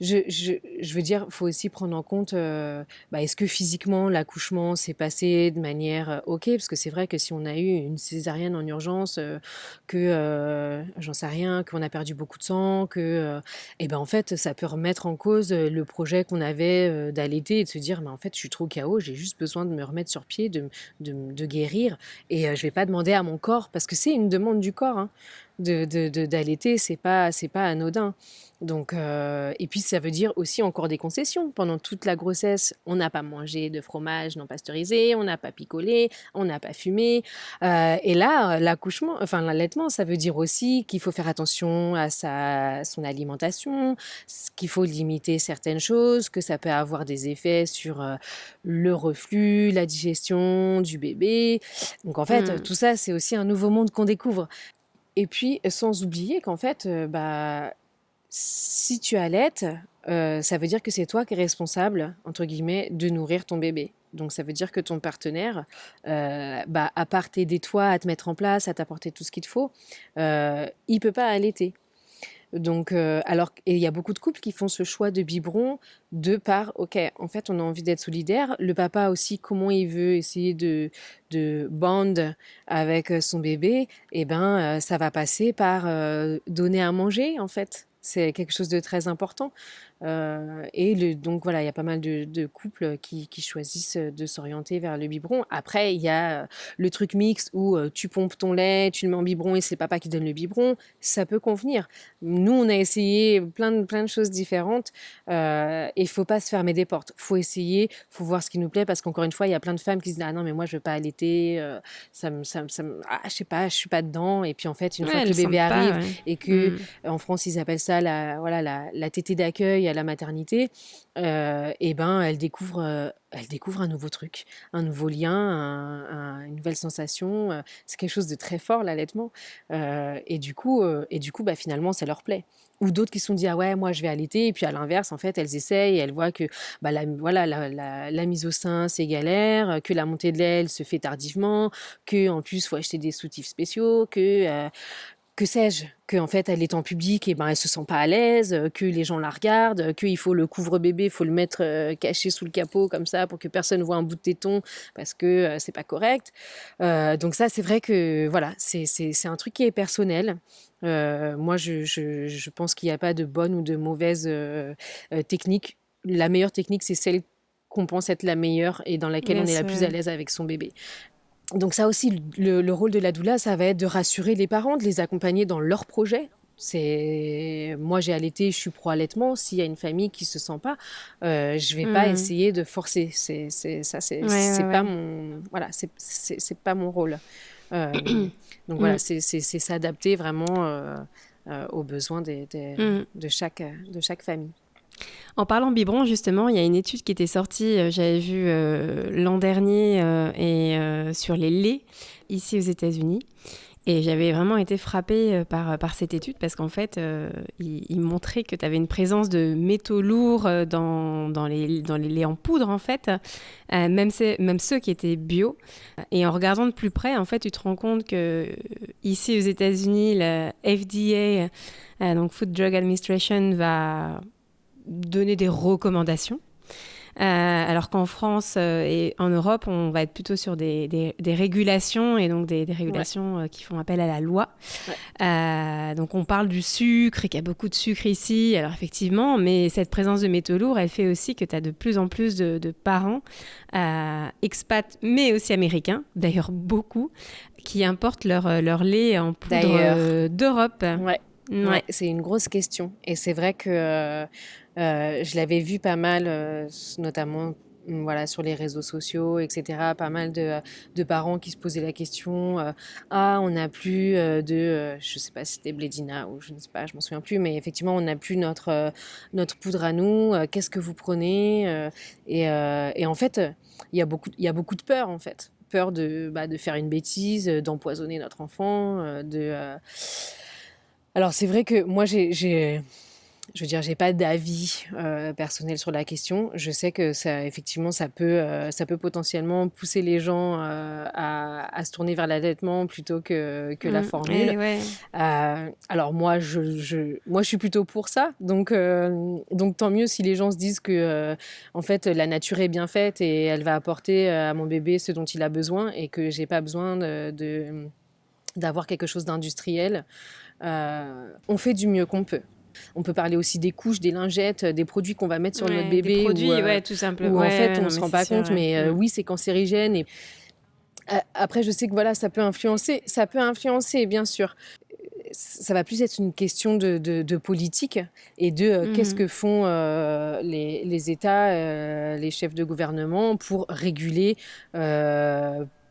je, veux dire, faut aussi prendre en compte, euh, bah, est-ce que physiquement l'accouchement s'est passé de manière euh, OK? Parce que c'est vrai que si on a eu une césarienne en urgence, euh, que j'en sais rien, qu'on a perdu beaucoup de sang, que, euh, eh ben en fait, ça peut remettre en cause le projet qu'on avait d'allaiter et de se dire, mais en fait, je suis trop KO, j'ai juste besoin de me remettre sur pied, de, guérir, et je vais pas demander à mon corps, parce que c'est une demande du corps. hein. De d'allaiter, c'est pas c'est pas anodin. Donc, euh, et puis ça veut dire aussi encore des concessions. Pendant toute la grossesse, on n'a pas mangé de fromage non pasteurisé, on n'a pas picolé, on n'a pas fumé. Euh, et là, l'accouchement, enfin l'allaitement, ça veut dire aussi qu'il faut faire attention à sa, son alimentation, qu'il faut limiter certaines choses, que ça peut avoir des effets sur euh, le reflux, la digestion du bébé. Donc en fait, mmh. tout ça, c'est aussi un nouveau monde qu'on découvre. Et puis, sans oublier qu'en fait, bah, si tu allaites, euh, ça veut dire que c'est toi qui es responsable, entre guillemets, de nourrir ton bébé. Donc ça veut dire que ton partenaire, euh, bah, à part t'aider toi à te mettre en place, à t'apporter tout ce qu'il te faut, euh, il peut pas allaiter. Donc, euh, alors, il y a beaucoup de couples qui font ce choix de biberon de par, ok, en fait, on a envie d'être solidaire. Le papa aussi, comment il veut essayer de, de bond avec son bébé, eh ben, ça va passer par donner à manger, en fait. C'est quelque chose de très important. Euh, et le, donc voilà, il y a pas mal de, couples qui, choisissent de s'orienter vers le biberon. Après, il y a euh, le truc mixte où euh, tu pompes ton lait, tu le mets en biberon et c'est papa qui donne le biberon. Ça peut convenir. Nous, on a essayé plein de, plein de choses différentes et il faut pas se fermer des portes. faut essayer, faut voir ce qui nous plaît parce qu'encore une fois, il y a plein de femmes qui se disent Ah non, mais moi, je veux pas allaiter, ça me, ça, ça ah, je sais pas, je suis pas dedans. Et puis en fait, une fois que le bébé arrive et que mmh. en France, ils appellent ça la, voilà, la, la tétée d'accueil, à la maternité, euh, et ben elle découvre, euh, elle découvre un nouveau truc, un nouveau lien, une nouvelle sensation. Euh, c'est quelque chose de très fort l'allaitement. et du coup, et du coup, bah finalement, ça leur plaît ou d'autres qui se sont dit ah ouais moi je vais allaiter et puis à l'inverse en fait elles essayent elles voient que bah, la, voilà la, mise au sein c'est galère que la montée de lait se fait tardivement que en plus faut acheter des soutifs spéciaux que que sais-je, qu'en fait elle est en public et ben elle se sent pas à l'aise, euh, que les gens la regardent, euh, qu'il faut le couvre-bébé, il faut le mettre euh, caché sous le capot comme ça pour que personne voit un bout de téton parce que c'est pas correct. donc ça c'est vrai que voilà, c'est un truc qui est personnel. moi je, je, pense qu'il n'y a pas de bonne ou de mauvaise technique. La meilleure technique c'est celle qu'on pense être la meilleure et dans laquelle on est la plus à l'aise avec son bébé. Donc ça aussi, le, rôle de la doula, ça va être de rassurer les parents, de les accompagner dans leur projet. C'est moi j'ai allaité, je suis pro allaitement. S'il y a une famille qui se sent pas, euh, je vais pas mmh. essayer de forcer. C'est ça, c'est pas mon voilà, c'est pas mon rôle. Euh, donc voilà, mmh. c'est s'adapter vraiment euh, euh, aux besoins des, mmh. de chaque de chaque famille. En parlant biberon, justement, il y a une étude qui était sortie, euh, j'avais vu euh, l'an dernier, euh, et sur les laits, ici aux États-Unis. Et j'avais vraiment été frappée par, cette étude parce qu'en fait, il, montrait que tu avais une présence de métaux lourds dans, dans, les, dans les laits en poudre, en fait, même, même ceux qui étaient bio. Et en regardant de plus près, en fait, tu te rends compte que ici aux États-Unis, la FDA, donc Food Drug Administration, va donner des recommandations. Euh, alors qu'en France euh, et en Europe, on va être plutôt sur des, des, régulations et donc des, régulations euh, qui font appel à la loi. donc on parle du sucre et qu'il y a beaucoup de sucre ici. Alors effectivement, mais cette présence de métaux lourds, elle fait aussi que tu as de plus en plus de, de parents expats, mais aussi américains, d'ailleurs beaucoup, qui importent leur, leur lait en poudre d'Europe. Ouais. Ouais. c'est une grosse question. Et c'est vrai que euh, je l'avais vu pas mal, euh, notamment mm, voilà, sur les réseaux sociaux, etc. Pas mal de, de parents qui se posaient la question euh, Ah, on n'a plus de. je sais pas si c'était Blédina ou je ne sais pas, je m'en souviens plus, mais effectivement, on n'a plus notre, notre poudre à nous. Qu'est-ce que vous prenez et, en fait, il y, a beaucoup, y a beaucoup de peur, en fait. Peur de, bah, de faire une bêtise, d'empoisonner notre enfant. de, Alors, c'est vrai que moi, j'ai je veux dire, j'ai pas d'avis euh, personnel sur la question. Je sais que ça, effectivement, ça peut, euh, ça peut potentiellement pousser les gens euh, à, à, se tourner vers l'allaitement plutôt que, que la mmh. formule. Euh, alors moi, je, je, moi, je suis plutôt pour ça. Donc, donc tant mieux si les gens se disent que, en fait, la nature est bien faite et elle va apporter à mon bébé ce dont il a besoin et que j'ai pas besoin de, d'avoir quelque chose d'industriel. on fait du mieux qu'on peut. On peut parler aussi des couches, des lingettes, des produits qu'on va mettre sur notre bébé. Des produits, euh, ouais, tout simplement. en fait, on ne se rend pas compte, mais euh, oui, c'est cancérigène. Et... Après, je sais que voilà, ça peut influencer, ça peut influencer, bien sûr ça va plus être une question de, de, politique et de qu'est-ce mmh que font les, les, États, les chefs de gouvernement pour réguler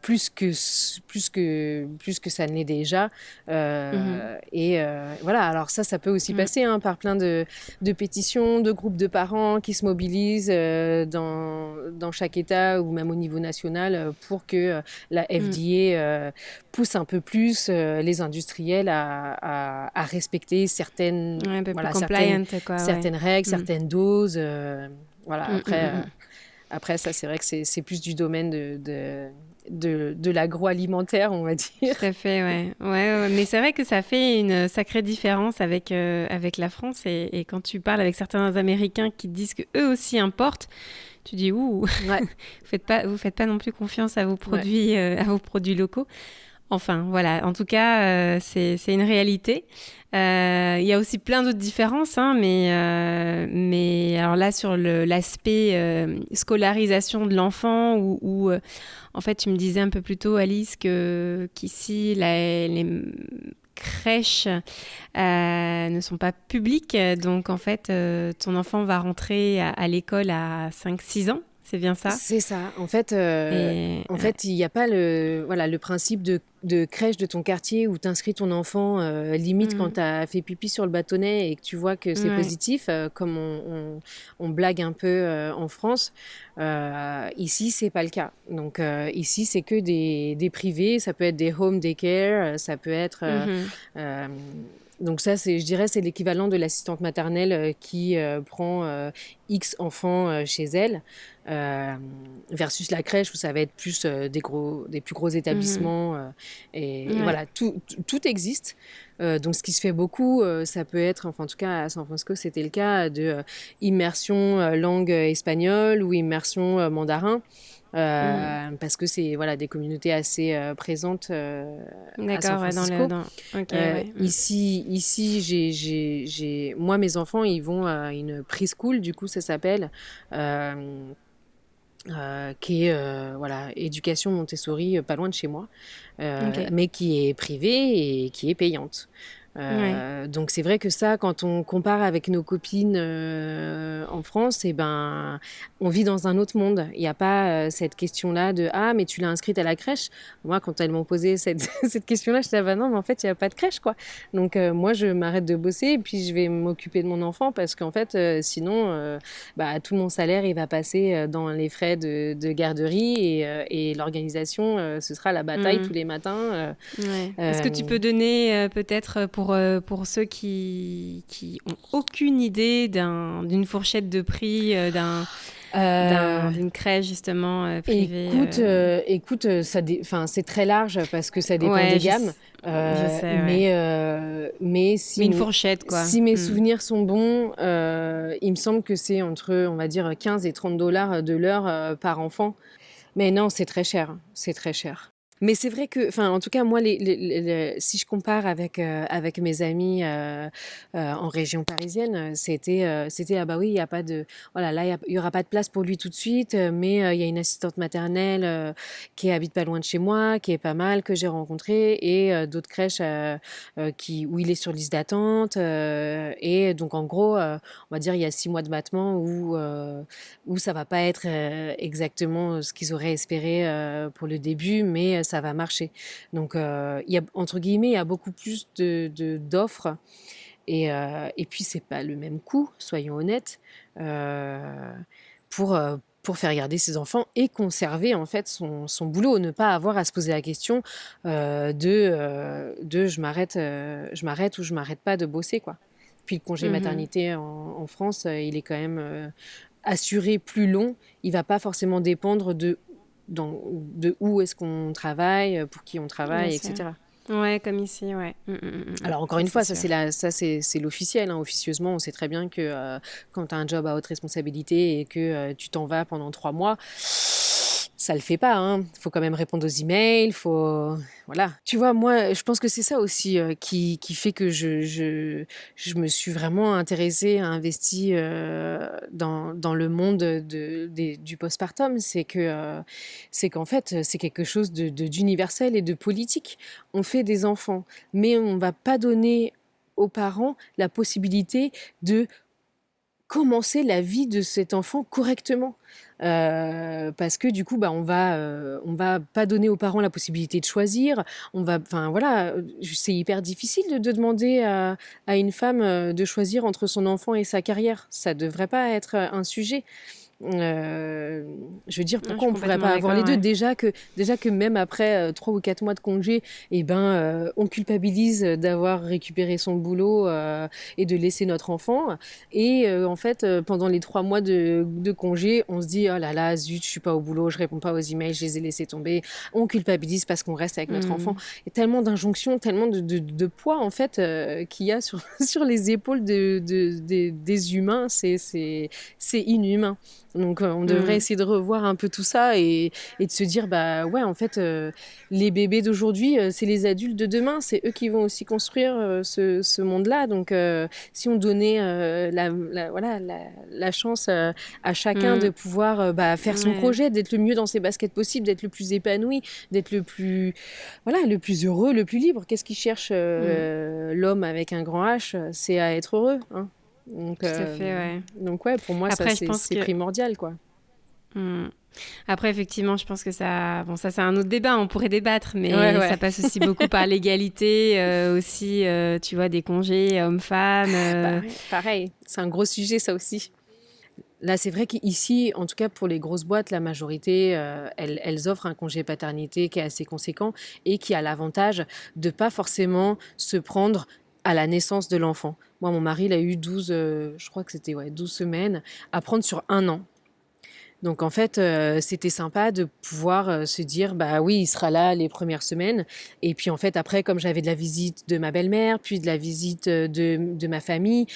plus que plus que plus que ça ne l'est déjà euh, mhm. et euh, voilà alors ça ça peut aussi mhm. passer hein, par plein de, de, pétitions de groupes de parents qui se mobilisent euh, dans, dans chaque état ou même au niveau national pour que la mhm. FDA pousse un peu plus les industriels à, à, respecter certaines voilà, certaines, certaines règles certaines doses voilà après après ça c'est vrai que c'est plus du domaine de de, de l'agroalimentaire, on va dire. Tout à fait, ouais. ouais, mais c'est vrai que ça fait une sacrée différence avec, euh, avec la France. Et, quand tu parles avec certains Américains qui disent qu'eux aussi importent, tu dis ouh, ouais. vous faites pas, vous faites pas non plus confiance à vos produits, euh, à vos produits locaux. Enfin, voilà. En tout cas, euh, c'est une réalité. Euh, il y a aussi plein d'autres différences, hein, mais, euh, mais alors là, sur l'aspect scolarisation de l'enfant, où, en fait, tu me disais un peu plus tôt, Alice, qu'ici, les crèches ne sont pas publiques. Donc, en fait, ton enfant va rentrer à l'école à 5-6 ans. C'est bien ça? C'est ça. En fait, euh, en fait, il n'y a pas le, voilà, le principe de, de crèche de ton quartier où tu inscris ton enfant euh, limite quand mmh. tu as fait pipi sur le bâtonnet et que tu vois que c'est positif, euh, comme on, on, blague un peu en France. ici, c'est pas le cas. Donc ici, c'est que des, des, privés. Ça peut être des home daycare, ça peut être mmh donc ça, c'est, je dirais, c'est l'équivalent de l'assistante maternelle euh, qui euh, prend euh, X enfants chez elle, versus la crèche où ça va être plus des gros, des plus gros établissements. Mmh. et, voilà, tout, tout existe. donc ce qui se fait beaucoup, ça peut être, enfin en tout cas à San Francisco, c'était le cas de immersion langue espagnole ou immersion mandarin. Euh, mm. parce que c'est voilà des communautés assez euh, présentes euh, à San Francisco. Dans mm. Ici, ici, j'ai, moi mes enfants ils vont à une preschool, du coup ça s'appelle. qui est voilà éducation Montessori pas loin de chez moi mais qui est privée et qui est payante euh, donc c'est vrai que ça, quand on compare avec nos copines euh, en France, et eh ben, on vit dans un autre monde. Il n'y a pas euh, cette question-là de ah mais tu l'as inscrite à la crèche? Moi, quand elles m'ont posé cette, cette question-là, je disais ah bah non, mais en fait il n'y a pas de crèche quoi. Donc moi je m'arrête de bosser et puis je vais m'occuper de mon enfant parce qu'en fait sinon bah, tout mon salaire il va passer dans les frais de, de garderie et, et l'organisation ce sera la bataille mmh. tous les matins. Est-ce que tu peux donner peut-être pour euh, pour, ceux qui, qui ont aucune idée d'une fourchette de prix, euh, d'un euh, d'une crèche justement privée Écoute, écoute ça c'est très large parce que ça dépend des gammes. mais, mais si une fourchette quoi. Si mes hmm. souvenirs sont bons, il me semble que c'est entre on va dire 15 et 30 dollars de l'heure par enfant. Mais non, c'est très cher, c'est très cher. Mais c'est vrai que, enfin, en tout cas, moi, si je compare avec, euh, avec mes amis euh, euh, en région parisienne, c'était, c'était ah bah oui, il y a pas de, voilà, là, il y, aura pas de place pour lui tout de suite, mais il y a une assistante maternelle qui habite pas loin de chez moi, qui est pas mal, que j'ai rencontrée, et d'autres crèches qui, où il est sur liste d'attente. et donc, en gros, on va dire, il y a six mois de battement où, où ça va pas être exactement ce qu'ils auraient espéré pour le début, mais ça va marcher. Donc, euh, il y a, entre guillemets, il y a beaucoup plus d'offres. De, d'offres et, euh, et puis, c'est pas le même coût, soyons honnêtes, euh, pour, pour faire garder ses enfants et conserver en fait son, son, boulot, ne pas avoir à se poser la question de, de je m'arrête je m'arrête ou je m'arrête pas de bosser quoi. Puis le congé mmh maternité en, en, France, il est quand même assuré plus long. Il va pas forcément dépendre de dans, de où est-ce qu'on travaille, pour qui on travaille, etc. Ouais, comme ici, ouais. Mm, mm, mm, Alors encore une fois, ça c'est la, ça c'est, l'officiel. Hein. Officieusement, on sait très bien que euh, quand tu as un job à haute responsabilité et que euh, tu t'en vas pendant trois mois, ça le fait pas. Hein. faut quand même répondre aux emails, faut voilà. Tu vois, moi, je pense que c'est ça aussi euh, qui, qui, fait que je, je, je, me suis vraiment intéressée, investie euh, dans, dans, le monde de, du postpartum. C'est que euh, c'est qu'en fait, c'est quelque chose de d'universel et de politique. On fait des enfants, mais on va pas donner aux parents la possibilité de commencer la vie de cet enfant correctement. Euh, parce que du coup, bah, on va, euh, on va pas donner aux parents la possibilité de choisir. On va, enfin voilà, c'est hyper difficile de, demander à, à, une femme euh, de choisir entre son enfant et sa carrière. Ça devrait pas être un sujet. Euh, je veux dire, pourquoi on ne pourrait pas avoir les deux? déjà, que, déjà que même après euh, trois ou quatre mois de congé, eh ben, euh, on culpabilise d'avoir récupéré son boulot et de laisser notre enfant. Et en fait, pendant les trois mois de, de, congé, on se dit, oh là là, zut, je suis pas au boulot, je réponds pas aux emails, je les ai laissés tomber. On culpabilise parce qu'on reste avec notre mmh. enfant. Et tellement d'injonctions, tellement de, de, de, poids, en fait, qu'il y a sur, sur les épaules de, des humains, c'est inhumain. Donc euh, on devrait mm. essayer de revoir un peu tout ça et, et de se dire bah ouais en fait euh, les bébés d'aujourd'hui euh, c'est les adultes de demain, c'est eux qui vont aussi construire ce, ce monde-là. Donc si on donnait la, voilà la, la chance à chacun mm. de pouvoir bah, faire son projet, d'être le mieux dans ses baskets possible, d'être le plus épanoui, d'être le plus voilà le plus heureux, le plus libre. Qu'est-ce qui cherche mm. l'homme avec un grand H? C'est à être heureux. Hein donc, Tout à fait, euh, ouais. Donc, ouais, pour moi, Après, ça, c'est primordial, quoi. Hmm. Après, effectivement, je pense que ça, bon, ça c'est un autre débat, on pourrait débattre, mais ça passe aussi beaucoup par l'égalité, euh, aussi, euh, tu vois, des congés hommes-femmes. Bah pareil, c'est un gros sujet, ça aussi. Là, c'est vrai qu'ici, en tout cas pour les grosses boîtes, la majorité, elles, elles, offrent un congé paternité qui est assez conséquent et qui a l'avantage de pas forcément se prendre à la naissance de l'enfant. Moi, mon mari, il a eu 12, euh, je crois que c'était ouais, 12 semaines à prendre sur un an. Donc en fait, euh, c'était sympa de pouvoir euh, se dire, bah oui, il sera là les premières semaines. Et puis en fait, après, comme j'avais de la visite de ma belle-mère, puis de la visite de, de ma famille,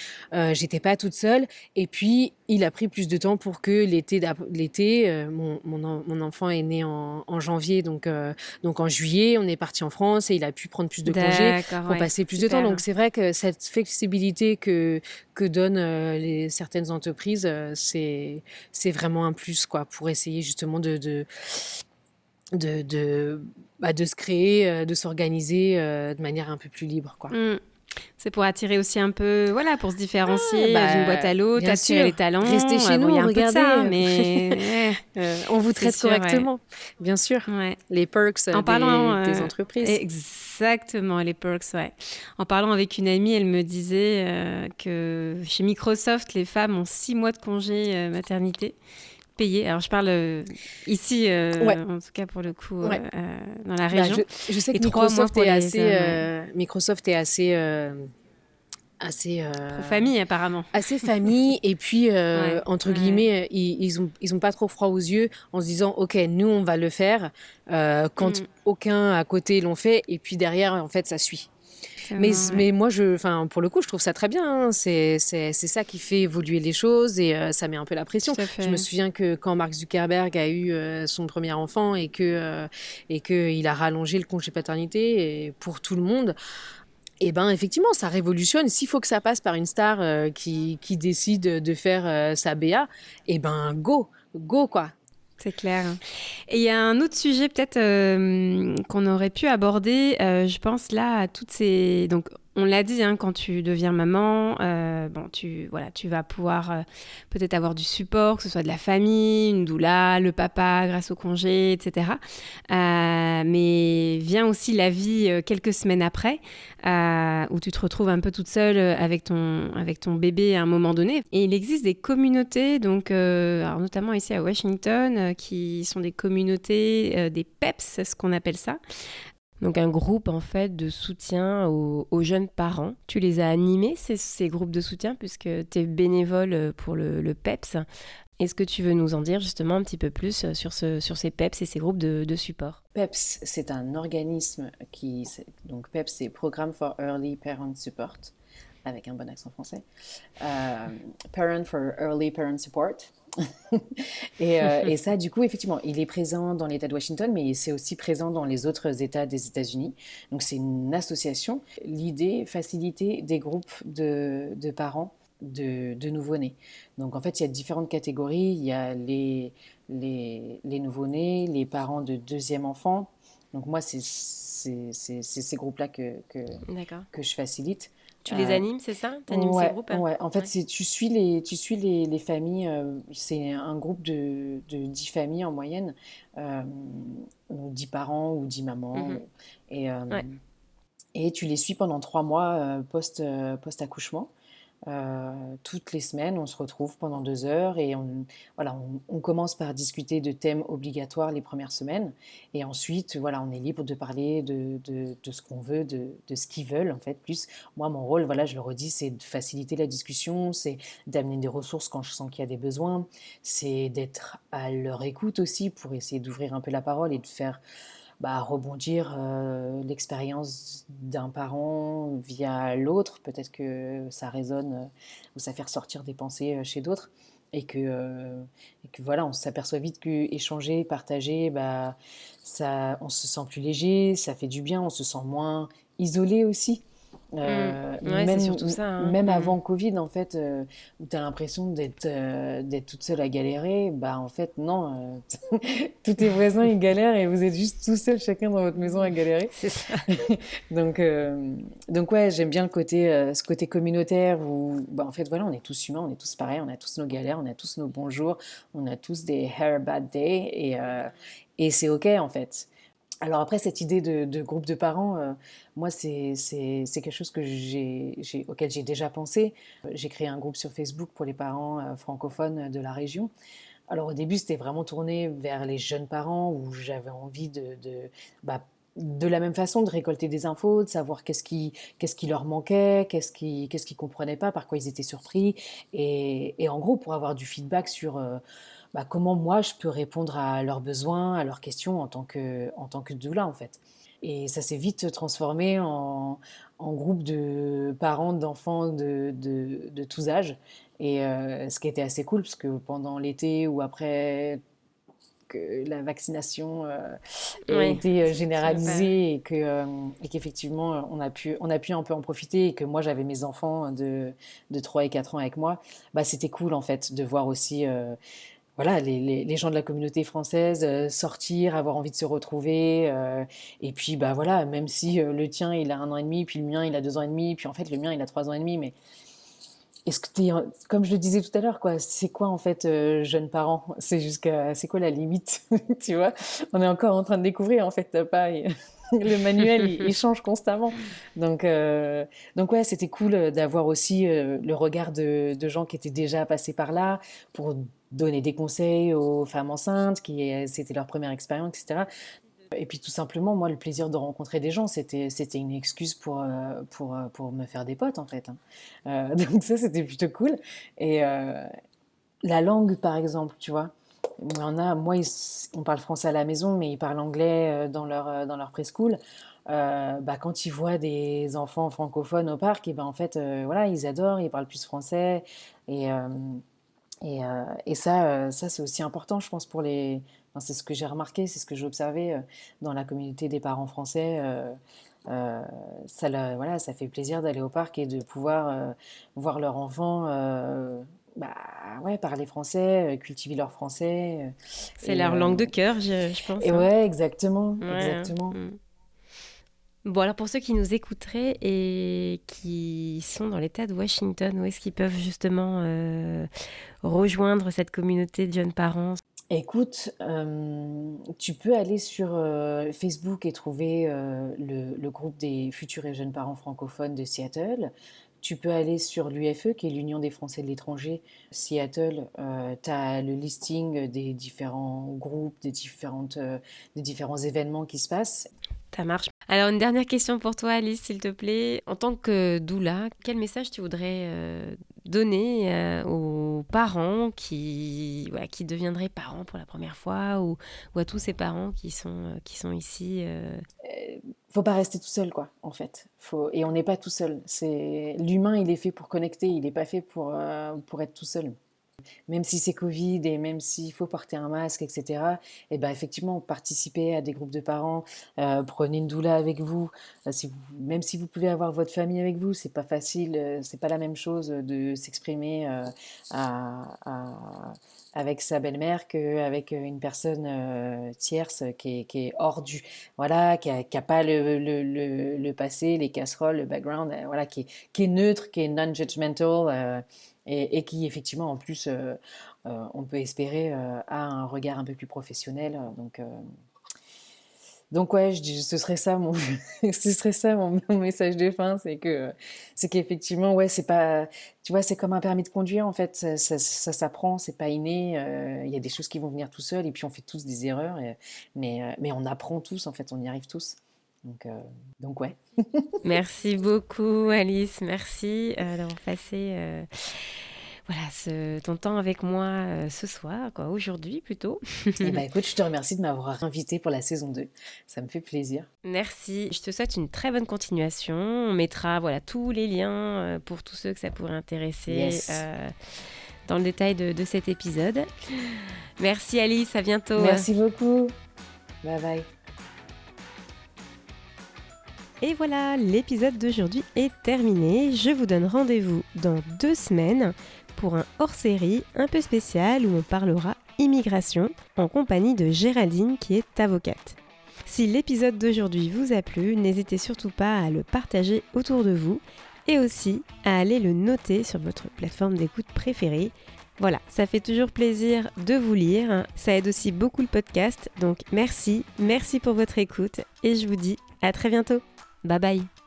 j'étais pas toute seule. Et puis il a pris plus de temps pour que l'été, l'été, euh, mon, mon, enfant est né en, janvier, donc euh, donc en juillet, on est parti en France et il a pu prendre plus de congés pour passer plus de temps. Donc c'est vrai que cette flexibilité que que donnent euh, les certaines entreprises, c'est c'est vraiment un plus quoi pour essayer justement de, de de, de, bah, de se créer, de s'organiser de manière un peu plus libre. Quoi. Mmh. C'est pour attirer aussi un peu, voilà, pour se différencier ah, d'une boîte à l'autre, attirer les talents. Restez chez nous, regardez. Ça, mais euh, on vous traite correctement, bien sûr. Les perks en parlant, des, euh, entreprises. Exactement, les perks, ouais. En parlant avec une amie, elle me disait euh, que chez Microsoft, les femmes ont six mois de congé maternité payé. Alors, je parle euh, ici, euh, en tout cas pour le coup, euh, dans la bah, région. je, sais que Microsoft est, assez, Microsoft est assez. assez famille apparemment assez famille et puis entre guillemets ils, ils, ont ils ont pas trop froid aux yeux en se disant ok nous on va le faire quand mm. aucun à côté l'ont fait et puis derrière en fait ça suit mais, mais moi, je, enfin, pour le coup, je trouve ça très bien. Hein. C'est, c'est, ça qui fait évoluer les choses et euh, ça met un peu la pression. Je me souviens que quand Mark Zuckerberg a eu euh, son premier enfant et que euh, et que il a rallongé le congé paternité et pour tout le monde. Eh ben effectivement, ça révolutionne. S'il faut que ça passe par une star qui, qui, décide de faire sa BA, eh ben go, go quoi. C'est clair. Et il y a un autre sujet peut-être euh, qu'on aurait pu aborder, euh, je pense là à toutes ces... on l'a dit, hein, quand tu deviens maman, euh, bon, tu, voilà, tu vas pouvoir euh, peut-être avoir du support, que ce soit de la famille, une doula, le papa grâce au congé, etc. Euh, mais vient aussi la vie quelques semaines après, où tu te retrouves un peu toute seule avec ton, avec ton bébé à un moment donné. Et il existe des communautés, donc, notamment ici à Washington, qui sont des communautés, des PEPS, ce qu'on appelle ça, donc un groupe en fait de soutien aux, jeunes parents. Tu les as animés, ces, ces groupes de soutien, puisque tu es bénévole pour le, PEPS. Est-ce que tu veux nous en dire justement un petit peu plus sur, ce, sur ces PEPS et ces groupes de, support? PEPS, c'est un organisme qui... Donc PEPS, c'est Programme for Early Parent Support, avec un bon accent français. Euh, Parent for Early Parent Support. et, euh, et, ça, du coup, effectivement, il est présent dans l'État de Washington, mais c'est aussi présent dans les autres États des États-Unis. Donc, c'est une association. L'idée, faciliter des groupes de, de parents de, de nouveau-nés. Donc, en fait, il y a différentes catégories. Il y a les, les, les nouveau-nés, les parents de deuxième enfant. Donc, moi, c'est ces groupes-là que, que, que je facilite. Tu les euh, animes, c'est ça? Tu animes ouais, ces groupes hein? ouais. En fait, tu suis les, tu suis les, les familles. Euh, c'est un groupe de, de 10 familles en moyenne, euh, 10 parents ou 10 mamans. Mhm. Et, euh, et tu les suis pendant 3 mois post-accouchement. post accouchement euh, toutes les semaines, on se retrouve pendant deux heures et on, voilà, on, commence par discuter de thèmes obligatoires les premières semaines et ensuite, voilà, on est libre de parler de, de, de ce qu'on veut, de, de ce qu'ils veulent en fait. Plus, moi, mon rôle, voilà, je le redis, c'est de faciliter la discussion, c'est d'amener des ressources quand je sens qu'il y a des besoins, c'est d'être à leur écoute aussi pour essayer d'ouvrir un peu la parole et de faire bah, rebondir euh, l'expérience d'un parent via l'autre. Peut-être que ça résonne euh, ou ça fait ressortir des pensées euh, chez d'autres. Et que, et que voilà, on s'aperçoit vite que échanger, partager, bah, ça, on se sent plus léger, ça fait du bien, on se sent moins isolé aussi. Euh, mmh. même, surtout ça. Hein. Même mmh. avant Covid, en fait, euh, où tu as l'impression d'être euh, d'être toute seule à galérer, bah en fait, non. tous tes voisins, ils galèrent et vous êtes juste tout seul, chacun dans votre maison à galérer. C'est ça. donc, donc, ouais, j'aime bien le côté, ce côté communautaire où, bah, en fait, voilà, on est tous humains, on est tous pareils, on a tous nos galères, on a tous nos bons jours, on a tous des hair bad day et, et c'est OK, en fait. Alors après, cette idée de, groupe de parents, euh, moi, c'est quelque chose que auquel j'ai déjà pensé. J'ai créé un groupe sur Facebook pour les parents euh, francophones de la région. Alors au début, c'était vraiment tourné vers les jeunes parents où j'avais envie de, de, bah, de, la même façon de récolter des infos, de savoir qu'est-ce qui, qui leur manquait, qu'est-ce qu'ils qu'est-ce comprenaient pas, par quoi ils étaient surpris. Et, et, en gros, pour avoir du feedback sur... Bah, comment moi je peux répondre à leurs besoins, à leurs questions en tant que, en tant que doula en fait. Et ça s'est vite transformé en, en, groupe de parents d'enfants de, de, de, tous âges. Et euh, ce qui était assez cool, parce que pendant l'été ou après que la vaccination euh, a été euh, généralisée et que et qu'effectivement on a pu on a pu un peu en profiter et que moi j'avais mes enfants de, de 3 et 4 ans avec moi bah c'était cool en fait de voir aussi voilà, les, les, gens de la communauté française euh, sortir, avoir envie de se retrouver. Euh, et puis, bah voilà, même si euh, le tien, il a un an et demi, puis le mien, il a deux ans et demi, puis en fait, le mien, il a trois ans et demi. Mais est-ce que tu comme je le disais tout à l'heure, quoi, c'est quoi en fait, jeune parent? C'est jusqu'à, c'est quoi la limite? Tu vois, on est encore en train de découvrir en fait, pas. le manuel, il, change constamment. Donc, donc ouais, c'était cool d'avoir aussi le regard de, gens qui étaient déjà passés par là pour donner des conseils aux femmes enceintes, qui c'était leur première expérience, etc. Et puis tout simplement, moi, le plaisir de rencontrer des gens, c'était, c'était une excuse pour, euh, pour, euh, pour me faire des potes, en fait. Hein. Euh, donc ça, c'était plutôt cool. Et la langue, par exemple, tu vois. En a, moi, on parle français à la maison, mais ils parlent anglais dans leur, dans leur preschool. bah, quand ils voient des enfants francophones au parc, et ben en fait, voilà, ils adorent, ils parlent plus français. Et, et, euh, et ça, euh, ça c'est aussi important, je pense, pour les. C'est ce que j'ai remarqué, c'est ce que j'ai observé euh, dans la communauté des parents français. ça, voilà, ça fait plaisir d'aller au parc et de pouvoir voir leur enfant bah, ouais, parler français, cultiver leur français. C'est leur langue de cœur, je, je pense. Et hein. ouais, exactement. exactement. Mm. Bon, alors pour ceux qui nous écouteraient et qui sont dans l'État de Washington, où est-ce qu'ils peuvent justement euh, rejoindre cette communauté de jeunes parents? Écoute, euh, tu peux aller sur euh, Facebook et trouver le, le, groupe des futurs et jeunes parents francophones de Seattle. Tu peux aller sur l'UFE, qui est l'Union des Français de l'étranger, Seattle. tu as le listing des différents groupes, des, différentes, des différents événements qui se passent. Ça marche. Alors, une dernière question pour toi, Alice, s'il te plaît. En tant que doula, quel message tu voudrais euh, donner euh, aux parents qui, qui deviendraient parents pour la première fois ou, à tous ces parents qui sont, euh, qui sont ici Faut pas rester tout seul, quoi, en fait. Faut... Et on n'est pas tout seul. C'est L'humain, il est fait pour connecter, il n'est pas fait pour, pour être tout seul. Même si c'est Covid et même s'il faut porter un masque, etc., et ben effectivement, participez à des groupes de parents, euh, prenez une doula avec vous, euh, vous, même si vous pouvez avoir votre famille avec vous, c'est pas facile, euh, c'est pas la même chose de s'exprimer avec sa belle-mère qu'avec une personne tierce qui est, hors du, voilà, qui a, pas le, passé, les casseroles, le background, voilà, qui est neutre, qui est non-judgmental et, qui effectivement en plus euh, euh, on peut espérer euh, a un regard un peu plus professionnel donc donc ouais je, ce serait ça mon ce serait ça mon, message de fin c'est que c'est qu'effectivement ouais c'est pas tu vois c'est comme un permis de conduire en fait ça, ça, s'apprend c'est pas inné il y a des choses qui vont venir tout seul et puis on fait tous des erreurs mais mais on apprend tous en fait on y arrive tous donc, donc ouais. merci beaucoup Alice, merci d'avoir passé voilà, ce, ton temps avec moi euh, ce soir, quoi, aujourd'hui plutôt. eh ben, écoute, je te remercie de m'avoir invité pour la saison 2. Ça me fait plaisir. Merci. Je te souhaite une très bonne continuation. On mettra voilà, tous les liens euh, pour tous ceux que ça pourrait intéresser. Euh, dans le détail de, de cet épisode. Merci Alice, à bientôt. Merci beaucoup. Bye bye. Et voilà, l'épisode d'aujourd'hui est terminé. Je vous donne rendez-vous dans deux semaines pour un hors-série un peu spécial où on parlera immigration en compagnie de Géraldine qui est avocate. Si l'épisode d'aujourd'hui vous a plu, n'hésitez surtout pas à le partager autour de vous et aussi à aller le noter sur votre plateforme d'écoute préférée. Voilà, ça fait toujours plaisir de vous lire, ça aide aussi beaucoup le podcast, donc merci, merci pour votre écoute et je vous dis à très bientôt. Bye bye